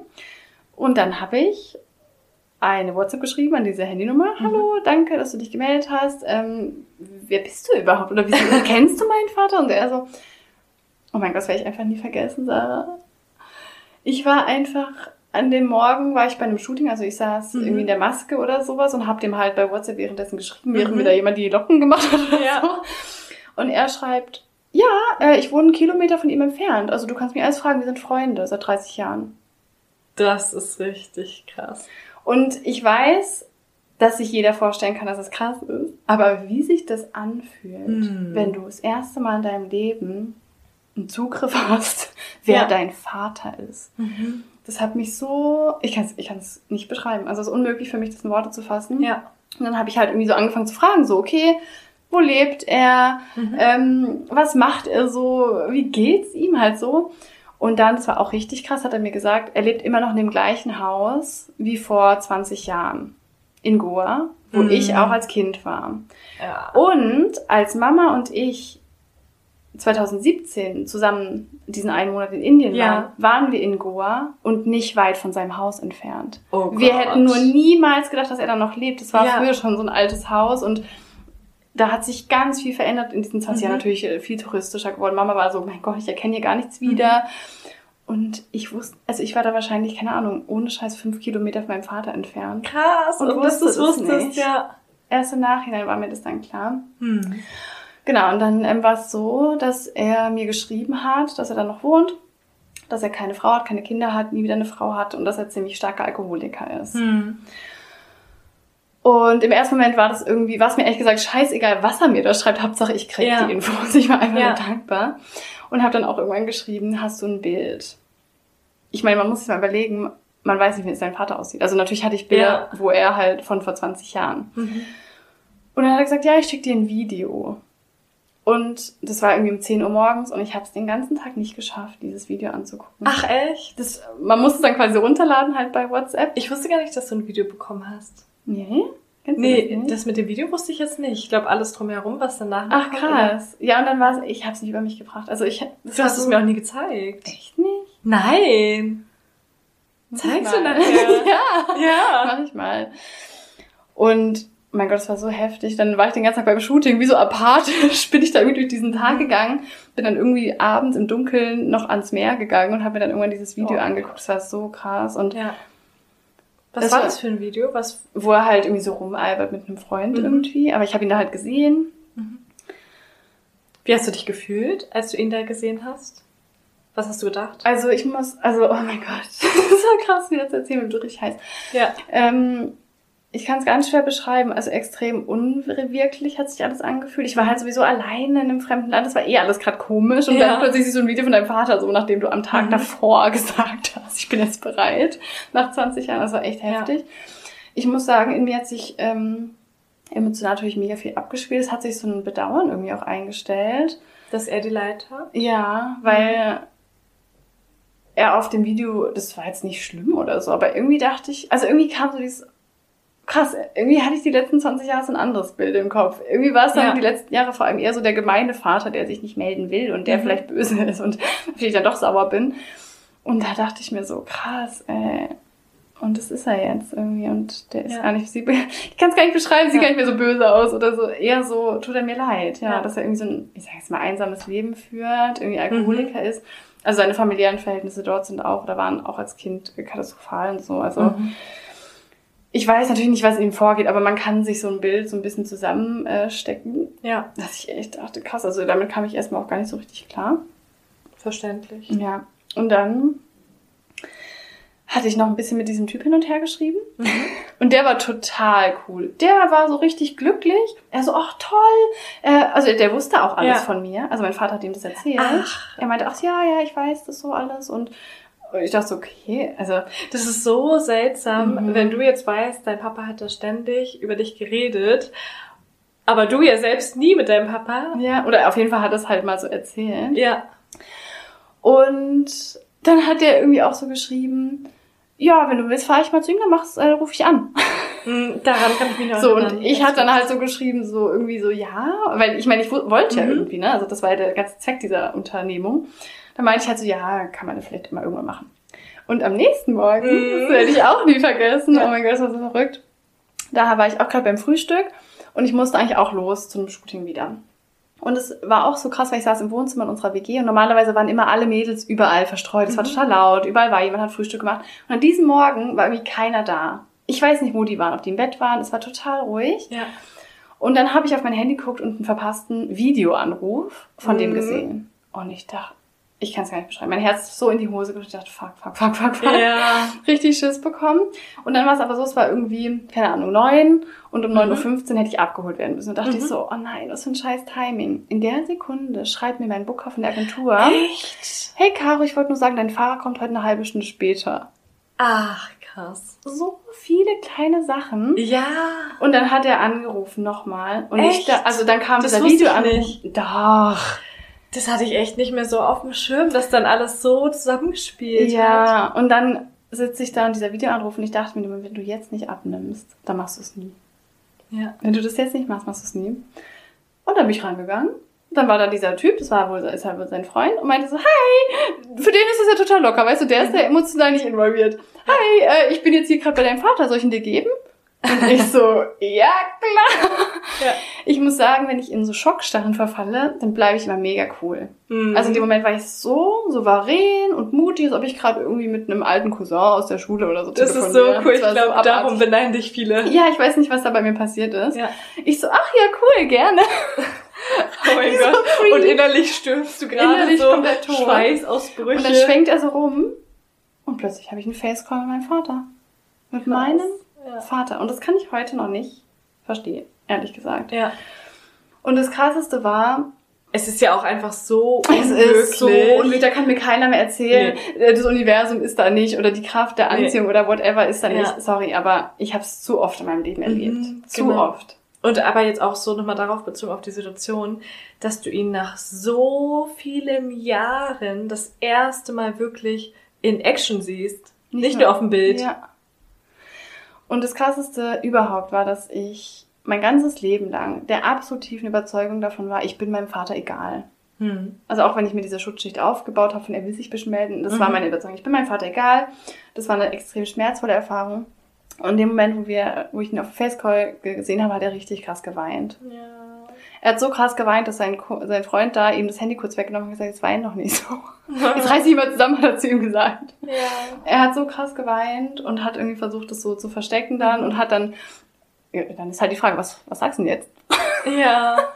Und dann habe ich eine WhatsApp geschrieben an diese Handynummer. Mhm. Hallo, danke, dass du dich gemeldet hast. Ähm, wer bist du überhaupt? Oder wieso kennst du meinen Vater? Und er so, oh mein Gott, das werde ich einfach nie vergessen, Sarah. Ich war einfach, an dem Morgen war ich bei einem Shooting, also ich saß Mhm. irgendwie in der Maske oder sowas und hab dem halt bei WhatsApp währenddessen geschrieben, während Mhm. mir da jemand die Locken gemacht hat oder Ja. so. Und er schreibt, ja, äh, ich wohne einen Kilometer von ihm entfernt. Also du kannst mich alles fragen, wir sind Freunde seit 30 Jahren. Das ist richtig krass. Und ich weiß, dass sich jeder vorstellen kann, dass es krass ist. Aber wie sich das anfühlt, Hm. wenn du das erste Mal in deinem Leben einen Zugriff hast, wer Ja. dein Vater ist. Das hat mich so, ich kann es ich kann's nicht beschreiben. Also es ist unmöglich für mich, das in Worte zu fassen. Ja. Und dann habe ich halt irgendwie so angefangen zu fragen, so, okay, wo lebt er? Mhm. Ähm, was macht er so? Wie geht's ihm halt so? Und dann, das war auch richtig krass, hat er mir gesagt, er lebt immer noch in dem gleichen Haus wie vor 20 Jahren in Goa, wo Mhm. ich auch als Kind war. Ja. Und als Mama und ich 2017 zusammen diesen einen Monat in Indien Ja. waren, waren wir in Goa und nicht weit von seinem Haus entfernt. Oh wir hätten nur niemals gedacht, dass er da noch lebt. Es war Ja. früher schon so ein altes Haus und da hat sich ganz viel verändert in diesen 20 Jahren Mhm. natürlich äh, viel touristischer geworden. Mama war so, mein Gott, ich erkenne hier gar nichts wieder. Und ich wusste, also ich war da wahrscheinlich, keine Ahnung, ohne Scheiß fünf Kilometer von meinem Vater entfernt. Krass. Und Und, dass du es wusste es wusstest, nicht. ja. Erst im Nachhinein war mir das dann klar. Hm. Genau, und dann ähm, war es so, dass er mir geschrieben hat, dass er da noch wohnt, dass er keine Frau hat, keine Kinder hat, nie wieder eine Frau hat und dass er ziemlich starker Alkoholiker ist. Hm. Und im ersten Moment war das irgendwie, war es mir ehrlich gesagt scheißegal, was er mir da schreibt. Hauptsache, ich krieg Ja. die Infos. Ich war einfach Ja. nur dankbar. Und habe dann auch irgendwann geschrieben, hast du ein Bild? Ich meine, man muss sich mal überlegen, man weiß nicht, wie sein Vater aussieht. Also natürlich hatte ich Bilder, wo er halt von vor 20 Jahren. Mhm. Und dann hat er gesagt, ja, ich schicke dir ein Video. Und das war irgendwie um 10 Uhr morgens und ich habe es den ganzen Tag nicht geschafft, dieses Video anzugucken. Ach echt? das, man musste es dann quasi runterladen halt bei WhatsApp. Ich wusste gar nicht, dass du ein Video bekommen hast. Nee? Kennst Nee, nicht? das mit dem Video wusste ich jetzt nicht. Ich glaube, alles drumherum, was danach Ach krass. Ja, und dann war es, ich habe es nicht über mich gebracht. Also ich, das Du hast es mir auch nie gezeigt. echt nicht. Nein. Zeigst du nachher? ja, Ja. mach ich mal. Und mein Gott, das war so heftig. Dann war ich den ganzen Tag beim Shooting, wie so apathisch bin ich da irgendwie durch diesen Tag gegangen. Bin dann irgendwie abends im Dunkeln noch ans Meer gegangen und habe mir dann irgendwann dieses Video Oh. angeguckt. Das war so krass. Und Ja. Was Das war war- das für ein Video? Was? wo er halt irgendwie so rumalbert mit einem Freund Mhm. irgendwie. Aber ich habe ihn da halt gesehen. Wie hast du dich gefühlt, als du ihn da gesehen hast? Was hast du gedacht? Also ich muss, also oh mein Gott, das ist so krass, wie das erzählen, wenn du richtig heißt. Ja. Ähm, ich kann es ganz schwer beschreiben. Also extrem unwirklich hat sich alles angefühlt. Ich war halt sowieso alleine in einem fremden Land. Das war eh alles gerade komisch. Und Ja. dann plötzlich siehst du ein Video von deinem Vater, so nachdem du am Tag Mhm. davor gesagt hast, ich bin jetzt bereit. Nach 20 Jahren. Das war echt Ja. heftig. Ich muss sagen, in mir hat sich ähm, emotional natürlich mega viel abgespielt. Es hat sich so ein Bedauern irgendwie auch eingestellt. Dass er die Leid hat? Ja, weil er auf dem Video, das war jetzt nicht schlimm oder so, aber irgendwie dachte ich, also irgendwie kam so dieses, krass, irgendwie hatte ich die letzten 20 Jahre so ein anderes Bild im Kopf. Irgendwie war es dann Ja. die letzten Jahre vor allem eher so der gemeine Vater, der sich nicht melden will und der Mhm. vielleicht böse ist und vielleicht dann doch sauer bin. Und da dachte ich mir so, krass, äh, und das ist er jetzt irgendwie und der ist Ja. gar nicht, sieht, ich kann es gar nicht beschreiben, sieht Ja. gar nicht mehr so böse aus oder so, eher so, tut er mir leid, ja, Ja. dass er irgendwie so ein, ich sag jetzt mal, einsames Leben führt, irgendwie Alkoholiker Mhm. ist. Also seine familiären Verhältnisse dort sind auch, oder waren auch als Kind katastrophal und so, also Mhm. Ich weiß natürlich nicht, was in ihm vorgeht, aber man kann sich so ein Bild so ein bisschen zusammenstecken, stecken, Ja, dass ich echt dachte, krass, also damit kam ich erstmal auch gar nicht so richtig klar. verständlich. Ja, und dann hatte ich noch ein bisschen mit diesem Typ hin und her geschrieben. Mhm. Und der war total cool. Der war so richtig glücklich. Er so, ach toll. Äh, also der wusste auch alles Ja. von mir. Also mein Vater hat ihm das erzählt. Ach. Er meinte, ach ja, ja, ich weiß das so alles. Und ich dachte so, okay, also Das ist so seltsam, Mhm. wenn du jetzt weißt, dein Papa hat da ständig über dich geredet, aber du ja selbst nie mit deinem Papa. ja, oder auf jeden Fall hat er es halt mal so erzählt. Ja. Und dann hat er irgendwie auch so geschrieben, ja, wenn du willst, fahre ich mal zu ihm, dann machst, äh, ruf ich an. Mm, Daran kann ich mich noch So, erinnern. und ich hatte dann halt so geschrieben, so irgendwie so, ja, weil ich meine, ich wollte ja Mhm. irgendwie, ne? Also das war ja der ganze Zweck dieser Unternehmung. Dann meinte ich halt so, ja, kann man das vielleicht mal irgendwann machen. Und am nächsten Morgen, Mhm. das werde ich auch nie vergessen, oh mein Gott, das war so verrückt. Da war ich auch gerade beim Frühstück und ich musste eigentlich auch los zum Shooting wieder. Und es war auch so krass, weil ich saß im Wohnzimmer in unserer WG und normalerweise waren immer alle Mädels überall verstreut. Es war Mhm. total laut, überall war jemand, hat Frühstück gemacht. Und an diesem Morgen war irgendwie keiner da. Ich weiß nicht, wo die waren, ob die im Bett waren. Es war total ruhig. Ja. Und dann habe ich auf mein Handy geguckt und einen verpassten Videoanruf von dem Mhm. gesehen. Und ich dachte, ich kann es gar nicht beschreiben. Mein Herz ist so in die Hose gerutscht. Ich dachte, fuck, fuck, fuck, fuck, fuck. Ja. Richtig Schiss bekommen. Und dann war es aber so, es war irgendwie, keine Ahnung, neun. Und um 9.15 Uhr hätte ich abgeholt werden müssen. Und dachte ich Mhm. so, oh nein, was für ein scheiß Timing. In der Sekunde schreibt mir mein Booker von der Agentur, Echt? hey Caro, ich wollte nur sagen, dein Fahrer kommt heute eine halbe Stunde später. Ach, krass. So viele kleine Sachen. Ja. Und dann hat er angerufen nochmal. Und ich Echt? da, also dann kam Das dieser ich Videoanruf. nicht. Doch. Das hatte ich echt nicht mehr so auf dem Schirm, dass dann alles so zusammengespielt hat. Ja, und dann sitze ich da und dieser Videoanruf und ich dachte mir, wenn du jetzt nicht abnimmst, dann machst du es nie. Ja. Wenn du das jetzt nicht machst, machst du es nie. Und dann bin ich reingegangen. Dann war da dieser Typ, das war wohl, ist halt wohl sein Freund, und meinte so, hi, für den ist es ja total locker, weißt du, der ist ja emotional nicht involviert. Hi, äh, ich bin jetzt hier gerade bei deinem Vater, soll ich ihn dir geben? Und ich so, ja, klar. Ja. Ich muss sagen, wenn ich in so Schockstarren verfalle, dann bleibe ich immer mega cool. Mhm. Also in dem Moment war ich so souverän und mutig, als ob ich gerade irgendwie mit einem alten Cousin aus der Schule oder so das ist so cool. Ich war so glaube, darum beneiden dich viele. Ja, ich weiß nicht, was da bei mir passiert ist. Ja. Ich so, ach ja, cool, gerne. Oh mein so Gott. free. Und innerlich stürmst du gerade Innerlich so komplett tot. Schweißausbrüche. Und dann schwenkt er so rum und plötzlich habe ich einen Facecall mit meinem Vater. Mit Krass. meinem Ja. Vater. Und das kann ich heute noch nicht verstehen, ehrlich gesagt. ja. Und das Krasseste war, Es ist ja auch einfach so es ist so unmöglich. unmöglich, da kann mir keiner mehr erzählen, äh, das Universum ist da nicht oder die Kraft der Nee. Anziehung oder whatever ist da Ja. nicht. Sorry, aber ich habe es zu oft in meinem Leben erlebt. Mhm, zu genau. oft. Und aber jetzt auch so nochmal darauf bezogen auf die Situation, dass du ihn nach so vielen Jahren das erste Mal wirklich in Action siehst. Nicht, mehr- nur auf dem Bild. Ja. Und das Krasseste überhaupt war, dass ich mein ganzes Leben lang der absolut tiefen Überzeugung davon war, ich bin meinem Vater egal. Hm. Also auch wenn ich mir diese Schutzschicht aufgebaut habe, von er will sich bestimmt melden, das Mhm. war meine Überzeugung. Ich bin meinem Vater egal. Das war eine extrem schmerzvolle Erfahrung. Und in dem Moment, wo, wir, wo ich ihn auf Facecall gesehen habe, hat er richtig krass geweint. Ja. Er hat so krass geweint, dass sein, sein Freund da ihm das Handy kurz weggenommen hat und gesagt, jetzt wein doch nicht so. Jetzt reiß dich mal zusammen, hat er zu ihm gesagt. Ja. Er hat so krass geweint und hat irgendwie versucht, das so zu verstecken dann und hat dann, ja, dann ist halt die Frage, was, was sagst du denn jetzt? Ja.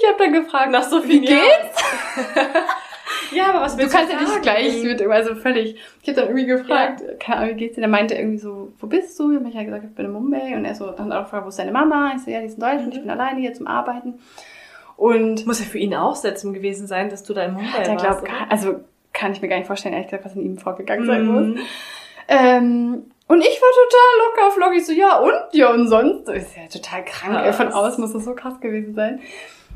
Ich habe dann gefragt, Nach so wie vielen Jahren. geht's? Ja, aber was Du willst kannst ja nicht gleich mit, also völlig. Ich habe dann irgendwie gefragt, keine Ahnung, wie geht's dir? Der meinte irgendwie so, wo bist du? Ich habe ja gesagt, ich bin in Mumbai. Und er so, dann hat er gefragt, wo ist deine Mama? Ich so, ja, die ist in Deutschland, ich bin alleine hier zum Arbeiten. Und Muss ja für ihn auch seltsam gewesen sein, dass du da in Mumbai warst. glaubt, oder? also kann ich mir gar nicht vorstellen, ehrlich gesagt, was in ihm vorgegangen sein Mhm. muss. Ähm, und ich war total locker flockig, so, ja, und? Ja, und sonst? Das ist ja total krank, ey, von Krass. außen muss das so krass gewesen sein.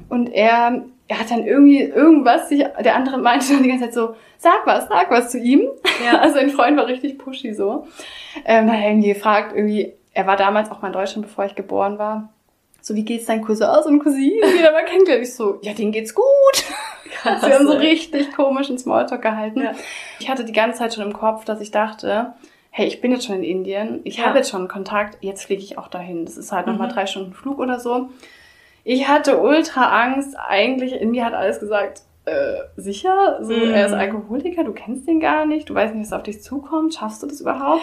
Und er, er hat dann irgendwie irgendwas, sich, der andere meinte dann die ganze Zeit so, sag was, sag was zu ihm. Ja. Also sein Freund war richtig pushy so. Ähm, hat er irgendwie gefragt, irgendwie, er war damals auch mal in Deutschland, bevor ich geboren war. So, wie geht's deinen Cousins und Cousinen? Die er mal kennengelernt. Ich so, ja, denen geht's gut. Krass, Sie haben so richtig komischen Smalltalk gehalten. Ja. Ich hatte die ganze Zeit schon im Kopf, dass ich dachte, hey, ich bin jetzt schon in Indien, ich Ja. habe jetzt schon Kontakt, jetzt fliege ich auch dahin. Das ist halt nochmal Mhm. drei Stunden Flug oder so. Ich hatte ultra Angst. Eigentlich, in mir hat alles gesagt, äh, sicher? So, Mhm. er ist Alkoholiker, du kennst den gar nicht, du weißt nicht, was auf dich zukommt, schaffst du das überhaupt?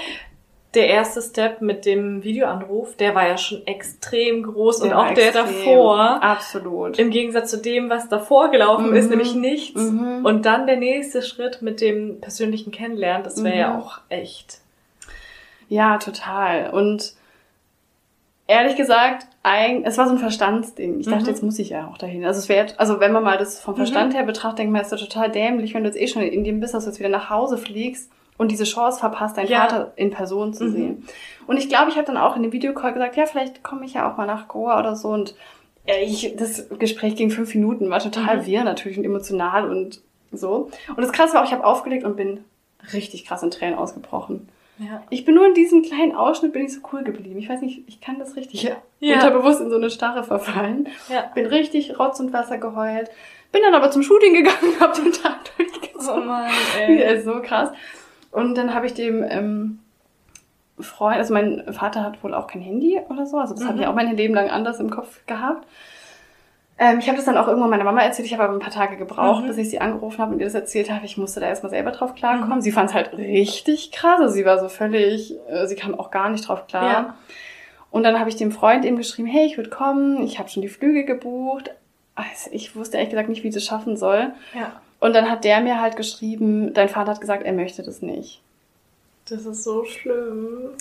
Der erste Step mit dem Videoanruf, der war ja schon extrem groß und Der auch war der extrem. davor. Absolut. Im Gegensatz zu dem, was davor gelaufen Mhm. ist, nämlich nichts. Mhm. Und dann der nächste Schritt mit dem persönlichen Kennenlernen, das wäre ja Mhm. auch echt. Ja, total. Und ehrlich gesagt, ein, es war so ein Verstandsding. Ich dachte, Mhm. jetzt muss ich ja auch dahin. Also es wäre, also wenn man mal das vom Mhm. Verstand her betrachtet, denkt man, es ist doch total dämlich, wenn du jetzt eh schon in Indien bist, dass du jetzt wieder nach Hause fliegst und diese Chance verpasst, deinen Ja. Vater in Person zu Mhm. sehen. Und ich glaube, ich habe dann auch in dem Videocall gesagt, ja, vielleicht komme ich ja auch mal nach Goa oder so. Und ja, ich, das Gespräch ging fünf Minuten, war total Mhm. wirr natürlich und emotional und so. Und das Krasse war auch, ich habe aufgelegt und bin richtig krass in Tränen ausgebrochen. Ja. Ich bin nur in diesem kleinen Ausschnitt bin ich so cool geblieben. Ich weiß nicht, ich kann das richtig Ja. unterbewusst in so eine Starre verfallen. Ja. Bin richtig Rotz und Wasser geheult. Bin dann aber zum Shooting gegangen, hab den Tag durchgezogen. Oh Mann, ey. ist so krass. Und dann habe ich dem ähm, Freund, also mein Vater hat wohl auch kein Handy oder so, also das habe ich Mhm. auch mein Leben lang anders im Kopf gehabt. Ähm, ich habe das dann auch irgendwann meiner Mama erzählt, ich habe aber ein paar Tage gebraucht, Mhm. bis ich sie angerufen habe und ihr das erzählt habe. Ich musste da erstmal selber drauf klarkommen. Mhm. Sie fand es halt richtig krass, also sie war so völlig, äh, sie kam auch gar nicht drauf klar. Ja. Und dann habe ich dem Freund eben geschrieben, hey, ich würde kommen, ich habe schon die Flüge gebucht. Also ich wusste ehrlich gesagt nicht, wie ich das schaffen soll. Ja. Und dann hat der mir halt geschrieben, dein Vater hat gesagt, er möchte das nicht. Das ist so schlimm.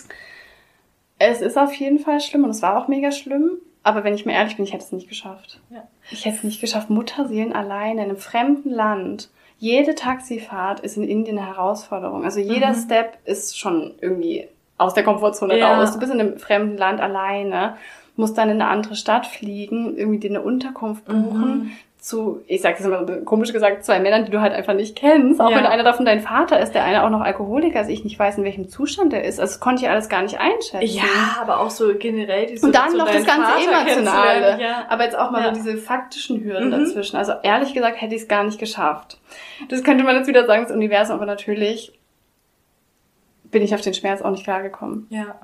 Es ist auf jeden Fall schlimm und es war auch mega schlimm. Aber wenn ich mir ehrlich bin, ich hätte es nicht geschafft. Ja. Ich hätte es nicht geschafft. Mutterseelen alleine in einem fremden Land. Jede Taxifahrt ist in Indien eine Herausforderung. Also jeder Mhm. Step ist schon irgendwie aus der Komfortzone Ja. raus. Du bist in einem fremden Land alleine, musst dann in eine andere Stadt fliegen, irgendwie dir eine Unterkunft buchen. Mhm. Zu, ich sag das immer komisch gesagt, zwei Männern, die du halt einfach nicht kennst. Auch Ja. wenn einer davon dein Vater ist, der eine auch noch Alkoholiker ist, ich nicht weiß, in welchem Zustand er ist. Also das konnte ich alles gar nicht einschätzen. Ja, aber auch so generell die Und dann noch das ganze Vater Emotionale. Ja. Aber jetzt auch mal Ja. so diese faktischen Hürden Mhm. dazwischen. Also ehrlich gesagt hätte ich es gar nicht geschafft. Das könnte man jetzt wieder sagen, das Universum, aber natürlich bin ich auf den Schmerz auch nicht klargekommen. ja.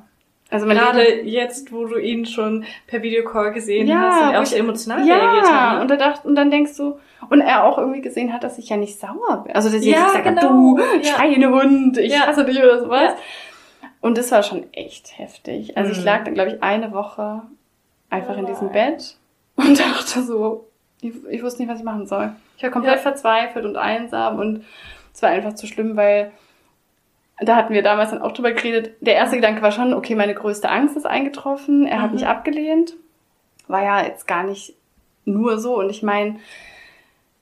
Also Gerade Leben, jetzt, wo du ihn schon per Videocall gesehen Ja, hast und er auch ich- so emotional reagiert ja, hat. und, ne? er dachte, und dann denkst du, und er auch irgendwie gesehen hat, dass ich ja nicht sauer bin. Also dass ich Ja, jetzt genau. du Ja. Schweinehund, ich Ja. hasse dich oder sowas. Ja. Und das war schon echt heftig. Also ich Mhm. lag dann, glaube ich, eine Woche einfach Oh in diesem nein. Bett und dachte so, ich, ich wusste nicht, was ich machen soll. Ich war komplett Ja. verzweifelt und einsam und es war einfach zu schlimm, weil da hatten wir damals dann auch drüber geredet. Der erste Gedanke war schon, okay, meine größte Angst ist eingetroffen. Er hat Mhm. mich abgelehnt. War ja jetzt gar nicht nur so. Und ich meine,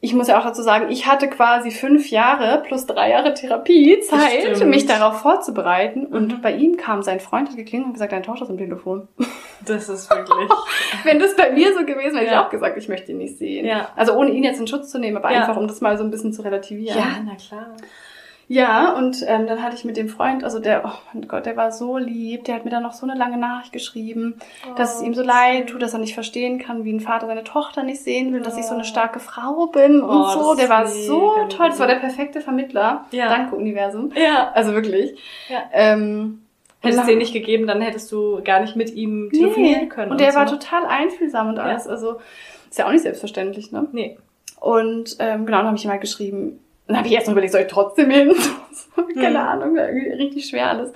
ich muss ja auch dazu sagen, ich hatte quasi fünf Jahre plus drei Jahre Therapiezeit, Stimmt. mich darauf vorzubereiten. Und Mhm. bei ihm kam sein Freund, hat geklingelt und gesagt, deine Tochter ist am Telefon. Das ist wirklich. Wenn das bei mir so gewesen wäre, hätte ich Ja. auch gesagt, ich möchte ihn nicht sehen. Ja. Also ohne ihn jetzt in Schutz zu nehmen, aber Ja. einfach, um das mal so ein bisschen zu relativieren. ja, na klar. Ja, und ähm, dann hatte ich mit dem Freund, also der, oh mein Gott, der war so lieb, der hat mir dann noch so eine lange Nachricht geschrieben, dass es ihm so leid tut, dass er nicht verstehen kann, wie ein Vater seine Tochter nicht sehen will, dass ich so eine starke Frau bin Oh, und so. Der war so toll, das war der perfekte Vermittler. Ja. Danke, Universum. Ja. Also wirklich. Ja. Ähm, Hättest du den nicht gegeben, dann hättest du gar nicht mit ihm telefonieren nee. können. Und, und der so. war total einfühlsam und alles. Ja. Also ist ja auch nicht selbstverständlich, ne? Nee. Und ähm, genau, dann habe ich ihm halt geschrieben. Dann habe ich erst noch überlegt, soll ich trotzdem hin? Keine mhm. Ahnung, richtig schwer alles.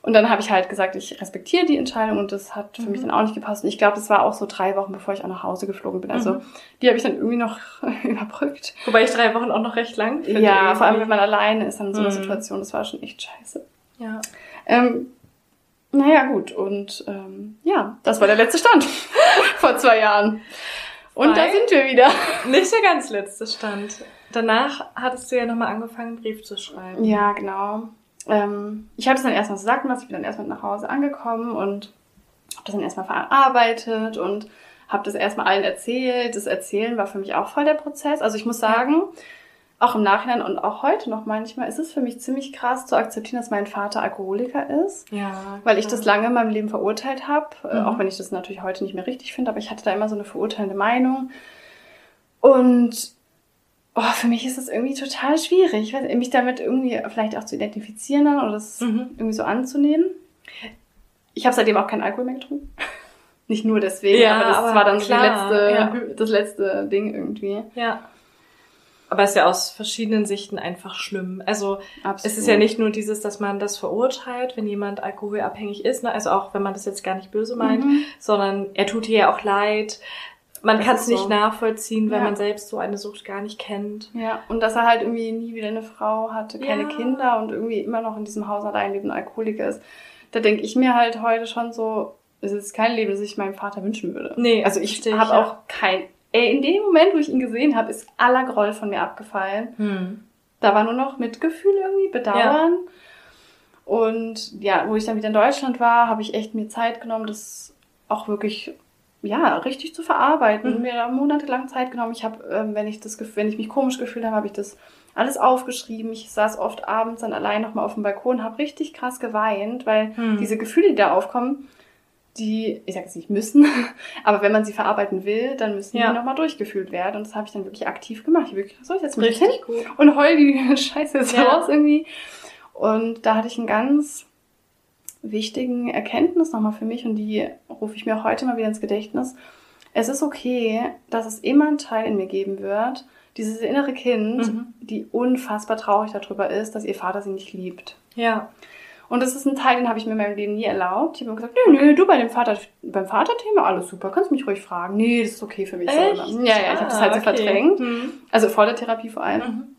Und dann habe ich halt gesagt, ich respektiere die Entscheidung und das hat für mhm. mich dann auch nicht gepasst. Und ich glaube, das war auch so drei Wochen, bevor ich auch nach Hause geflogen bin. Also mhm. die habe ich dann irgendwie noch überbrückt. Wobei ich drei Wochen auch noch recht lang finde. Ja, irgendwie. vor allem wenn man alleine ist an so einer mhm. Situation, das war schon echt scheiße. Ja. Ähm, naja, gut. Und ähm, ja, das war der letzte Stand vor zwei Jahren. Und Weil da sind wir wieder. Nicht der ganz letzte Stand. Danach hattest du ja nochmal angefangen, einen Brief zu schreiben. Ja, genau ähm, ich habe es dann erstmal so lassen, ich bin dann erstmal nach Hause angekommen und habe das dann erstmal verarbeitet und habe das erstmal allen erzählt. Das Erzählen war für mich auch voll der Prozess. Also ich muss sagen, auch im Nachhinein und auch heute noch manchmal ist es für mich ziemlich krass zu akzeptieren, dass mein Vater Alkoholiker ist. Ja. Weil ich das lange in meinem Leben verurteilt habe, äh, mhm. auch wenn ich das natürlich heute nicht mehr richtig finde, aber ich hatte da immer so eine verurteilende Meinung. Und oh, für mich ist es irgendwie total schwierig, mich damit irgendwie vielleicht auch zu identifizieren oder das mhm. irgendwie so anzunehmen. Ich habe seitdem auch keinen Alkohol mehr getrunken. Nicht nur deswegen, ja, aber das aber war dann klar, letzte, ja. das letzte Ding irgendwie. Ja. Aber es ist ja aus verschiedenen Sichten einfach schlimm. Also Absolut. es ist ja nicht nur dieses, dass man das verurteilt, wenn jemand alkoholabhängig ist, ne? also auch wenn man das jetzt gar nicht böse meint, mhm. sondern er tut dir ja auch leid man kann es nicht so. nachvollziehen, weil ja. man selbst so eine Sucht gar nicht kennt. Ja, und dass er halt irgendwie nie wieder eine Frau hatte, keine ja. Kinder und irgendwie immer noch in diesem Haus allein lebend Alkoholiker ist. Da denke ich mir halt heute schon so, es ist kein Leben, das ich meinem Vater wünschen würde. Nee, also ich habe ja. auch kein. Ey, in dem Moment, wo ich ihn gesehen habe, ist aller Groll von mir abgefallen. Hm. Da war nur noch Mitgefühl irgendwie, Bedauern. Und ja, wo ich dann wieder in Deutschland war, habe ich echt mir Zeit genommen, das auch wirklich ja, richtig zu verarbeiten. Mhm. Mir da monatelang Zeit genommen. Ich habe, ähm, wenn ich das, wenn ich mich komisch gefühlt habe, habe ich das alles aufgeschrieben. Ich saß oft abends dann allein nochmal auf dem Balkon, habe richtig krass geweint, weil mhm. diese Gefühle, die da aufkommen, die, ich sage jetzt nicht müssen, aber wenn man sie verarbeiten will, dann müssen ja. die nochmal durchgefühlt werden. Und das habe ich dann wirklich aktiv gemacht. Ich wirklich, soll ich jetzt mal hin gut. und heul die Scheiße jetzt ja. raus irgendwie. Und da hatte ich ein ganz wichtigen Erkenntnis nochmal für mich und die rufe ich mir auch heute mal wieder ins Gedächtnis. Es ist okay, dass es immer einen Teil in mir geben wird, dieses innere Kind, mhm. die unfassbar traurig darüber ist, dass ihr Vater sie nicht liebt. Ja. Und das ist ein Teil, den habe ich mir in meinem Leben nie erlaubt. Ich habe mir gesagt, nö, nö, du bei dem Vater, beim Vaterthema alles super, kannst mich ruhig fragen. Nee, das ist okay für mich. Echt? So. Ja, ja, ich habe das halt so ah, okay. verdrängt. Mhm. Also vor der Therapie vor allem. Mhm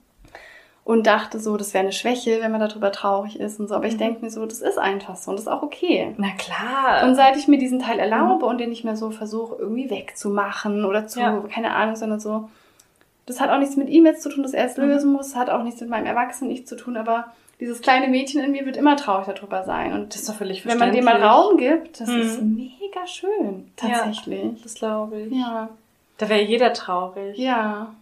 und dachte so, das wäre eine Schwäche, wenn man darüber traurig ist und so. Aber ich mhm. denke mir so, das ist einfach so und das ist auch okay. Na klar. Und seit ich mir diesen Teil erlaube mhm. und den nicht mehr so versuche, irgendwie wegzumachen oder zu, ja. keine Ahnung, sondern so, das hat auch nichts mit ihm jetzt zu tun, dass er es mhm. lösen muss, hat auch nichts mit meinem Erwachsenen nicht zu tun, aber dieses kleine Mädchen in mir wird immer traurig darüber sein. Und das ist doch völlig Wenn man dem mal Raum gibt, das mhm. ist mega schön. Tatsächlich. Ja, das glaube ich. Ja. Da wäre jeder traurig. Ja.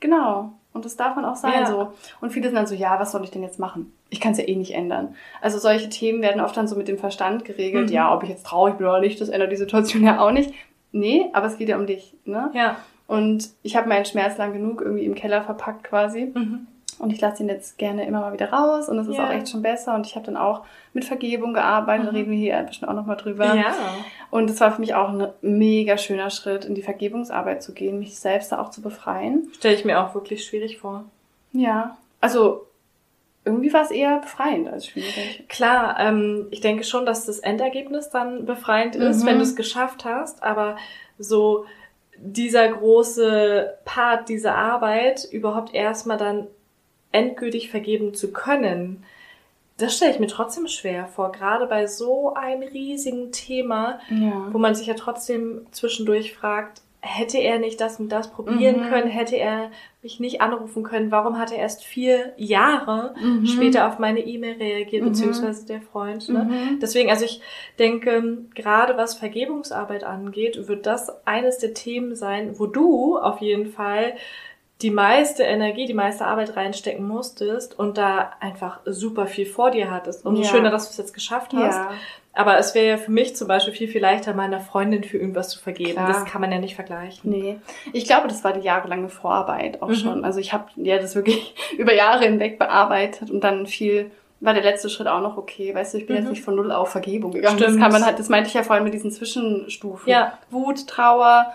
Genau. Und das darf man auch sein ja. so. Und viele sind dann so, ja, was soll ich denn jetzt machen? Ich kann es ja eh nicht ändern. Also solche Themen werden oft dann so mit dem Verstand geregelt. Mhm. Ja, ob ich jetzt traurig bin oder nicht, das ändert die Situation ja auch nicht. Nee, aber es geht ja um dich. Ne? Ja. Und ich habe meinen Schmerz lang genug irgendwie im Keller verpackt quasi. Mhm. Und ich lasse ihn jetzt gerne immer mal wieder raus und es ist yeah. auch echt schon besser. Und ich habe dann auch mit Vergebung gearbeitet, mhm. reden wir hier bestimmt auch nochmal drüber. Ja. Und es war für mich auch ein mega schöner Schritt, in die Vergebungsarbeit zu gehen, mich selbst da auch zu befreien. Stelle ich mir auch wirklich schwierig vor. Ja, also irgendwie war es eher befreiend als schwierig. Klar, ähm, ich denke schon, dass das Endergebnis dann befreiend ist, mhm. wenn du es geschafft hast, aber so dieser große Part dieser Arbeit überhaupt erstmal dann endgültig vergeben zu können, das stelle ich mir trotzdem schwer vor, gerade bei so einem riesigen Thema, ja. wo man sich ja trotzdem zwischendurch fragt, hätte er nicht das und das probieren mhm. können, hätte er mich nicht anrufen können, warum hat er erst vier Jahre mhm. später auf meine E-Mail reagiert, mhm. beziehungsweise der Freund. Ne? Mhm. Deswegen, also ich denke, gerade was Vergebungsarbeit angeht, wird das eines der Themen sein, wo du auf jeden Fall die meiste Energie, die meiste Arbeit reinstecken musstest und da einfach super viel vor dir hattest. Umso ja. schöner, dass du es jetzt geschafft hast. Ja. Aber es wäre ja für mich zum Beispiel viel, viel leichter, meiner Freundin für irgendwas zu vergeben. Klar. Das kann man ja nicht vergleichen. Nee. Ich glaube, das war die jahrelange Vorarbeit auch mhm. schon. Also ich habe ja das wirklich über Jahre hinweg bearbeitet und dann viel war der letzte Schritt auch noch okay. Weißt du, ich bin Mhm. jetzt nicht von null auf Vergebung gegangen. Stimmt. Das kann man halt, das meinte ich ja vorhin mit diesen Zwischenstufen. Ja. Wut, Trauer,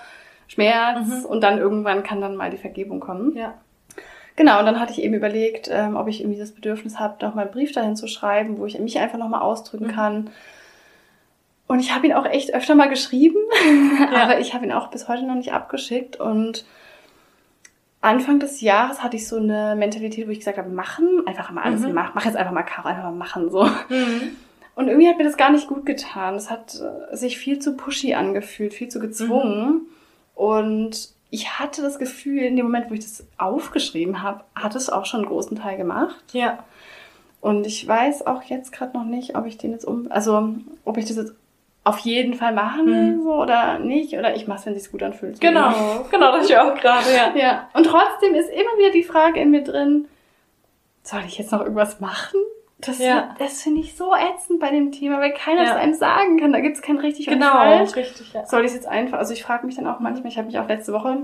Schmerz Mhm. und dann irgendwann kann dann mal die Vergebung kommen. Ja. Genau, und dann hatte ich eben überlegt, ähm, ob ich irgendwie das Bedürfnis habe, noch mal einen Brief dahin zu schreiben, wo ich mich einfach noch mal ausdrücken Mhm. kann. Und ich habe ihn auch echt öfter mal geschrieben, Ja. aber ich habe ihn auch bis heute noch nicht abgeschickt. Und Anfang des Jahres hatte ich so eine Mentalität, wo ich gesagt habe, machen, einfach mal alles Mhm. machen, mach jetzt einfach mal Caro, einfach mal machen so. Mhm. Und irgendwie hat mir das gar nicht gut getan. Es hat äh, sich viel zu pushy angefühlt, viel zu gezwungen. Und ich hatte das Gefühl, in dem Moment, wo ich das aufgeschrieben habe, hat es auch schon einen großen Teil gemacht. Ja. Und ich weiß auch jetzt gerade noch nicht, ob ich den jetzt um, also ob ich das jetzt auf jeden Fall machen will Mhm. so, oder nicht. Oder ich mache es, wenn es sich gut anfühlt. Genau, genau, das ich auch gerade, ja. Ja. Und trotzdem ist immer wieder die Frage in mir drin, soll ich jetzt noch irgendwas machen? Das, Ja. das finde ich so ätzend bei dem Thema, weil keiner Ja. das einem sagen kann. Da gibt es kein richtig und Genau, falsch. richtig, ja. Soll ich es jetzt einfach, also ich frage mich dann auch manchmal, ich habe mich auch letzte Woche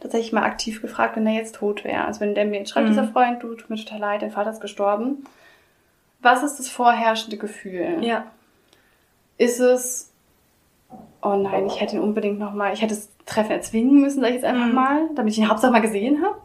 tatsächlich mal aktiv gefragt, wenn er jetzt tot wäre. Also wenn der mir jetzt schreibt, Mhm. dieser Freund, du, tut mir total leid, dein Vater ist gestorben. Was ist das vorherrschende Gefühl? Ja. Ist es, oh nein, ich hätte ihn unbedingt nochmal, ich hätte das Treffen erzwingen müssen, sag ich jetzt einfach Mhm. mal, damit ich ihn Hauptsache mal gesehen habe?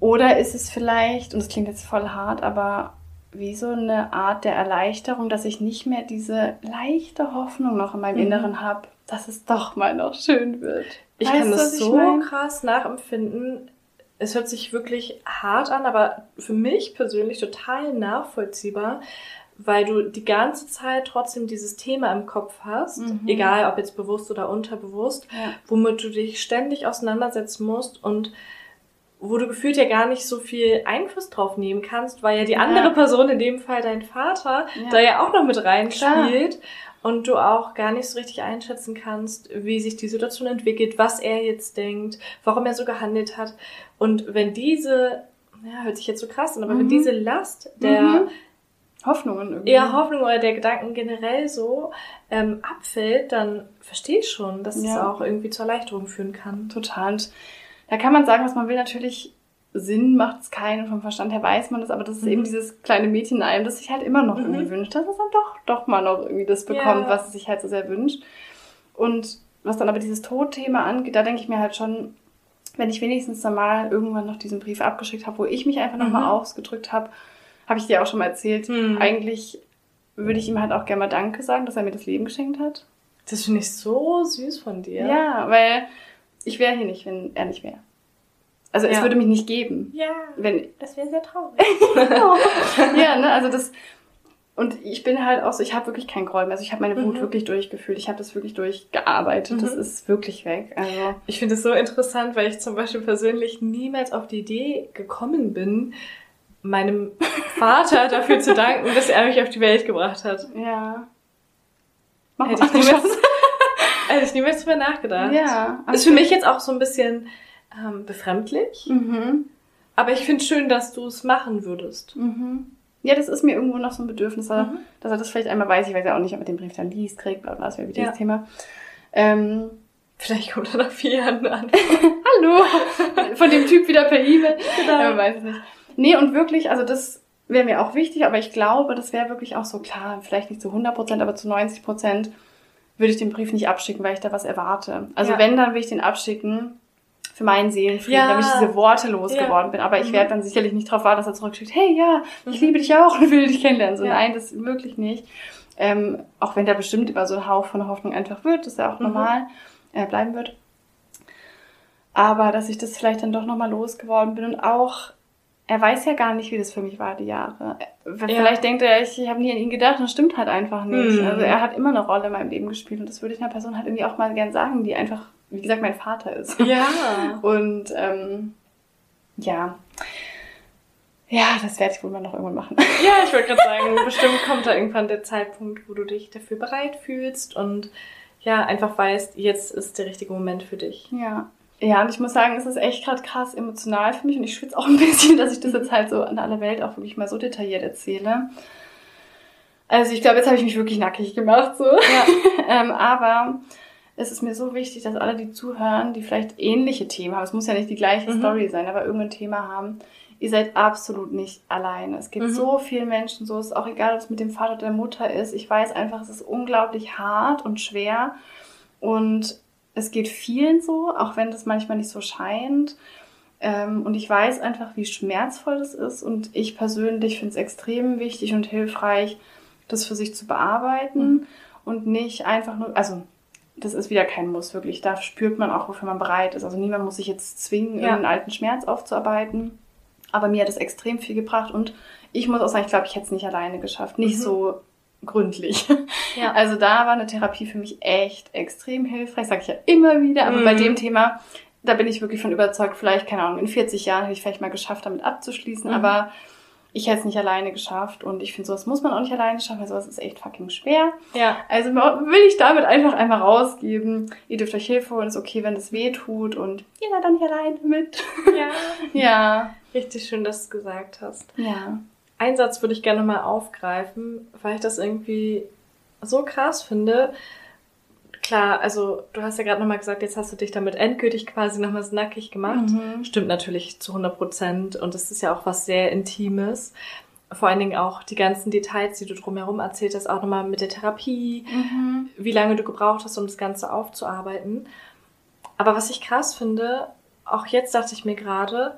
Oder ist es vielleicht, und das klingt jetzt voll hart, aber wie so eine Art der Erleichterung, dass ich nicht mehr diese leichte Hoffnung noch in meinem Mhm. Inneren habe, dass es doch mal noch schön wird. Ich Weißt kann du, das so mein? krass nachempfinden. Es hört sich wirklich hart an, aber für mich persönlich total nachvollziehbar, weil du die ganze Zeit trotzdem dieses Thema im Kopf hast, Mhm. egal ob jetzt bewusst oder unterbewusst, Ja. womit du dich ständig auseinandersetzen musst und wo du gefühlt ja gar nicht so viel Einfluss drauf nehmen kannst, weil ja die Ja. andere Person, in dem Fall dein Vater, Ja. da ja auch noch mit reinspielt und du auch gar nicht so richtig einschätzen kannst, wie sich die Situation entwickelt, was er jetzt denkt, warum er so gehandelt hat. Und wenn diese, ja, hört sich jetzt so krass an, aber wenn Mhm. diese Last der Mhm. Hoffnungen irgendwie. eher Hoffnung oder der Gedanken generell so ähm, abfällt, dann verstehe ich schon, dass es Ja. auch irgendwie zur Erleichterung führen kann. Total. Und da kann man sagen, was man will. Natürlich Sinn macht es keinen. Vom Verstand her weiß man das, aber das ist Mhm. eben dieses kleine Mädchen in einem, das sich halt immer noch Mhm. irgendwie wünscht, dass es dann doch, doch mal noch irgendwie das bekommt, Ja. was es sich halt so sehr wünscht. Und was dann aber dieses Todthema angeht, da denke ich mir halt schon, wenn ich wenigstens dann mal irgendwann noch diesen Brief abgeschickt habe, wo ich mich einfach nochmal Mhm. ausgedrückt habe, habe ich dir auch schon mal erzählt. Mhm. Eigentlich würde ich ihm halt auch gerne mal Danke sagen, dass er mir das Leben geschenkt hat. Das finde ich so süß von dir. Ja, weil ich wäre hier nicht, wenn er nicht wäre. Also es Ja. würde mich nicht geben, Ja, wenn das wäre sehr traurig. ja, ne, also das und ich bin halt auch so, ich habe wirklich keinen Groll mehr. Also ich habe meine Wut Mhm. wirklich durchgefühlt. Ich habe das wirklich durchgearbeitet. Das Mhm. ist wirklich weg. Also Ich finde es so interessant, weil ich zum Beispiel persönlich niemals auf die Idee gekommen bin, meinem Vater dafür zu danken, dass er mich auf die Welt gebracht hat. ja. Mach Hätte ich niemals, hätte ich niemals drüber nachgedacht. Ja. Ist für mich jetzt auch so ein bisschen ähm, befremdlich. Mhm. Aber ich finde schön, dass du es machen würdest. Mhm. Ja, das ist mir irgendwo noch so ein Bedürfnis, dass er- Mhm. dass er das vielleicht einmal weiß. Ich weiß ja auch nicht, ob er den Brief dann liest, kriegt, bla bla, das wäre wieder Ja. das Thema. Ähm, Vielleicht kommt er nach vier Jahren an. Hallo! Von dem Typ wieder per E-Mail. Genau. Ja, man weiß es nicht. Nee, und wirklich, also das wäre mir auch wichtig, aber ich glaube, das wäre wirklich auch so klar, vielleicht nicht zu 100%, aber zu 90% würde ich den Brief nicht abschicken, weil ich da was erwarte. Also Ja. wenn, dann will ich den abschicken für meinen Seelenfrieden, Ja. damit ich diese Worte losgeworden bin. Aber ich werde dann sicherlich nicht darauf warten, dass er zurückschickt, hey, ja, ich liebe dich auch und will dich kennenlernen. So, Ja. nein, das wirklich nicht. Ähm, auch wenn der bestimmt über so einen Hauch von Hoffnung einfach wird, das ist ja auch Mhm. normal, äh, bleiben wird. Aber dass ich das vielleicht dann doch nochmal losgeworden bin und auch, er weiß ja gar nicht, wie das für mich war, die Jahre. Vielleicht denkt er, ich, ich habe nie an ihn gedacht, das stimmt halt einfach nicht. Mhm. Also er hat immer eine Rolle in meinem Leben gespielt und das würde ich einer Person halt irgendwie auch mal gern sagen, die einfach, wie gesagt, mein Vater ist. Ja. Und ähm, ja. Ja, das werde ich wohl mal noch irgendwann machen. Ja, ich wollte gerade sagen, bestimmt kommt da irgendwann der Zeitpunkt, wo du dich dafür bereit fühlst und ja, einfach weißt, jetzt ist der richtige Moment für dich. Ja. Ja, und ich muss sagen, es ist echt gerade krass emotional für mich und ich schwitze auch ein bisschen, dass ich das jetzt halt so an alle Welt auch wirklich mal so detailliert erzähle. Also ich glaube, jetzt habe ich mich wirklich nackig gemacht, so. ähm, aber es ist mir so wichtig, dass alle, die zuhören, die vielleicht ähnliche Themen haben, es muss ja nicht die gleiche Mhm. Story sein, aber irgendein Thema haben, ihr seid absolut nicht alleine. Es geht Mhm. so vielen Menschen so, es ist auch egal, ob es mit dem Vater oder der Mutter ist. Ich weiß einfach, es ist unglaublich hart und schwer und es geht vielen so, auch wenn das manchmal nicht so scheint. Ähm, und ich weiß einfach, wie schmerzvoll das ist und ich persönlich finde es extrem wichtig und hilfreich, das für sich zu bearbeiten Mhm. und nicht einfach nur, also das ist wieder kein Muss, wirklich. Da spürt man auch, wofür man bereit ist. Also niemand muss sich jetzt zwingen, Ja. irgendeinen alten Schmerz aufzuarbeiten. Aber mir hat es extrem viel gebracht und ich muss auch sagen, ich glaube, ich hätte es nicht alleine geschafft. Nicht Mhm. so gründlich. Ja. Also da war eine Therapie für mich echt extrem hilfreich, sage ich ja immer wieder. Aber bei Mhm. dem Thema, da bin ich wirklich von überzeugt, vielleicht, keine Ahnung, in 40 Jahren hätte ich vielleicht mal geschafft, damit abzuschließen. Mhm. Aber ich hätte es nicht alleine geschafft und ich finde, sowas muss man auch nicht alleine schaffen, weil sowas ist echt fucking schwer. Ja. Also will ich damit einfach einmal rausgeben. Ihr dürft euch Hilfe holen, ist okay, wenn es weh tut und ihr seid dann nicht alleine mit. ja. Ja. Richtig schön, dass du es gesagt hast. Ja. Einen Satz würde ich gerne mal aufgreifen, weil ich das irgendwie so krass finde. Klar, also du hast ja gerade nochmal gesagt, jetzt hast du dich damit endgültig quasi nochmal so nackig gemacht. Mhm. Stimmt natürlich zu 100 Prozent und es ist ja auch was sehr Intimes. Vor allen Dingen auch die ganzen Details, die du drumherum erzählt hast, auch nochmal mit der Therapie, Mhm. wie lange du gebraucht hast, um das Ganze aufzuarbeiten. Aber was ich krass finde, auch jetzt dachte ich mir gerade,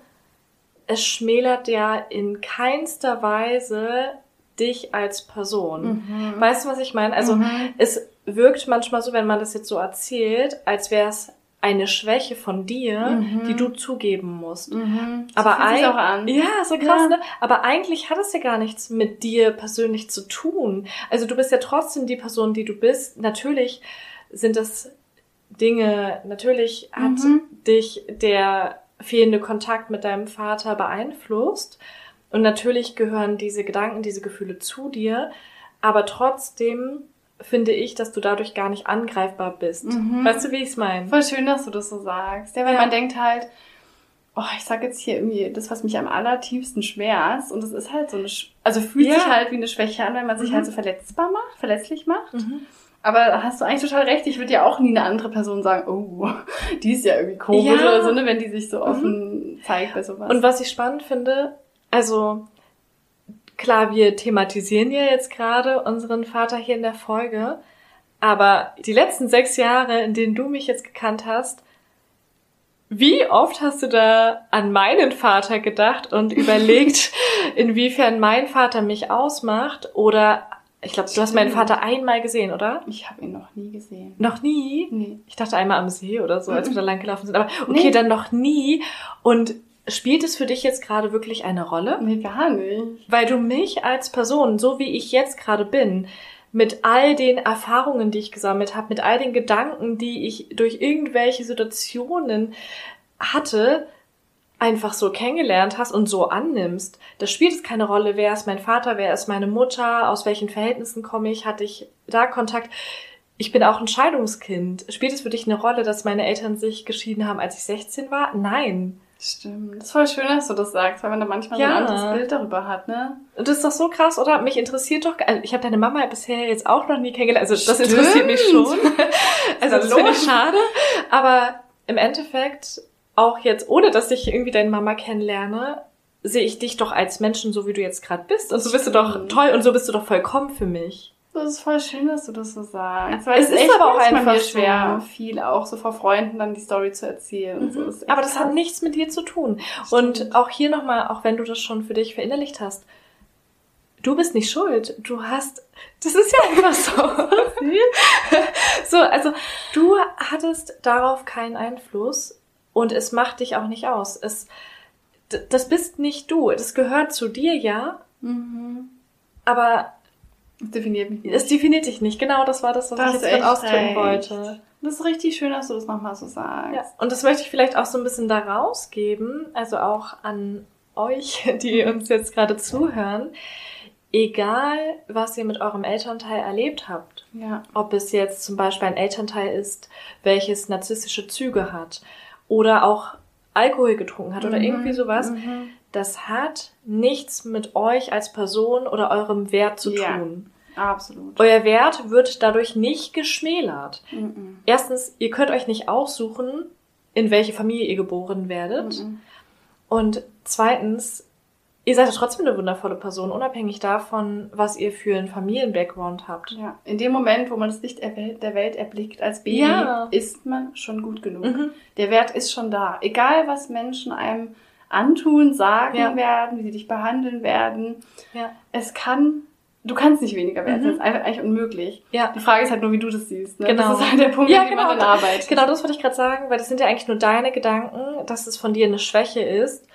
es schmälert ja in keinster Weise dich als Person. Mhm. Weißt du, was ich meine? Also Mhm. es wirkt manchmal so, wenn man das jetzt so erzählt, als wäre es eine Schwäche von dir, Mhm. die du zugeben musst. Mhm. Aber an. Ja, so krass, Ja. ne? Aber eigentlich hat es ja gar nichts mit dir persönlich zu tun. Also du bist ja trotzdem die Person, die du bist. Natürlich sind das Dinge, natürlich hat Mhm. dich der fehlende Kontakt mit deinem Vater beeinflusst. Und natürlich gehören diese Gedanken, diese Gefühle zu dir. Aber trotzdem finde ich, dass du dadurch gar nicht angreifbar bist. Mhm. Weißt du, wie ich es meine? Voll schön, dass du das so sagst. Ja, weil Ja. man denkt halt, oh, ich sag jetzt hier irgendwie das, was mich am allertiefsten schmerzt. Und das ist halt so eine, Sch also fühlt Ja. sich halt wie eine Schwäche an, wenn man sich Mhm. halt so verletzbar macht, verletzlich macht. Mhm. Aber hast du eigentlich total recht. Ich würde ja auch nie eine andere Person sagen, oh, die ist ja irgendwie komisch Ja. oder so, ne, wenn die sich so offen zeigt bei sowas. Und was ich spannend finde, also klar, wir thematisieren ja jetzt gerade unseren Vater hier in der Folge, aber die letzten sechs Jahre, in denen du mich jetzt gekannt hast, wie oft hast du da an meinen Vater gedacht und überlegt, inwiefern mein Vater mich ausmacht? Oder ich glaube, du hast meinen. Vater einmal gesehen, oder? ich habe ihn noch nie gesehen. Noch nie? Nee. Ich dachte einmal am See oder so, als wir da lang gelaufen sind. Aber okay, Nee. dann noch nie. Und spielt es für dich jetzt gerade wirklich eine Rolle? Nee, gar nicht. Weil du mich als Person, so wie ich jetzt gerade bin, mit all den Erfahrungen, die ich gesammelt habe, mit all den Gedanken, die ich durch irgendwelche Situationen hatte, einfach so kennengelernt hast und so annimmst. Da spielt es keine Rolle, wer ist mein Vater, wer ist meine Mutter, aus welchen Verhältnissen komme ich, hatte ich da Kontakt. Ich bin auch ein Scheidungskind. Spielt es für dich eine Rolle, dass meine Eltern sich geschieden haben, als ich 16 war? Nein. Stimmt. Das ist voll schön, dass du das sagst, weil man da manchmal Ja. so ein anderes Bild darüber hat, ne? Und das ist doch so krass, oder? Mich interessiert doch, also ich habe deine Mama bisher jetzt auch noch nie kennengelernt, also das interessiert mich schon. Also das ist finde ich schade. Aber im Endeffekt, auch jetzt, ohne dass ich irgendwie deine Mama kennenlerne, sehe ich dich doch als Menschen, so wie du jetzt gerade bist. Und so bist du doch toll und so bist du doch vollkommen für mich. Das ist voll schön, dass du das so sagst. Es ist aber auch einfach schwer, viel auch so vor Freunden dann die Story zu erzählen. und so. Aber das hat krass. nichts mit dir zu tun. Stimmt. Und auch hier nochmal, auch wenn du das schon für dich verinnerlicht hast, du bist nicht schuld. Du hast, das ist ja einfach so. so, also du hattest darauf keinen Einfluss und es macht dich auch nicht aus. Es, das bist nicht du. Das gehört zu dir, ja, Mhm. aber Das definiert mich nicht. es definiert dich nicht. Genau, das war das, was Da ich jetzt ausdrücken wollte. Das ist richtig schön, dass du das nochmal so sagst. Ja, und das möchte ich vielleicht auch so ein bisschen da rausgeben, also auch an euch, die uns jetzt gerade zuhören. Egal, was ihr mit eurem Elternteil erlebt habt, Ja. ob es jetzt zum Beispiel ein Elternteil ist, welches narzisstische Züge hat oder auch Alkohol getrunken hat oder Mhm. irgendwie sowas, Mhm. das hat nichts mit euch als Person oder eurem Wert zu Ja. tun. Absolut. Euer Wert wird dadurch nicht geschmälert. Mhm. Erstens, ihr könnt euch nicht aussuchen, in welche Familie ihr geboren werdet. Mhm. Und zweitens, ihr seid ja trotzdem eine wundervolle Person, unabhängig davon, was ihr für einen Familien-Background habt. Ja, in dem Moment, wo man das Licht der Welt, erblickt als Baby, Ja. ist man schon gut genug. Mhm. Der Wert ist schon da. Egal, was Menschen einem antun, sagen Ja. werden, wie sie dich behandeln werden. Ja. Es kann, du kannst nicht weniger werden. Mhm. Das ist eigentlich unmöglich. Ja. Die Frage ist halt nur, wie du das siehst. Ne? Genau. Das ist halt der Punkt, Ja, an genau. man arbeitet. Genau, das wollte ich gerade sagen, weil das sind ja eigentlich nur deine Gedanken, dass es von dir eine Schwäche ist.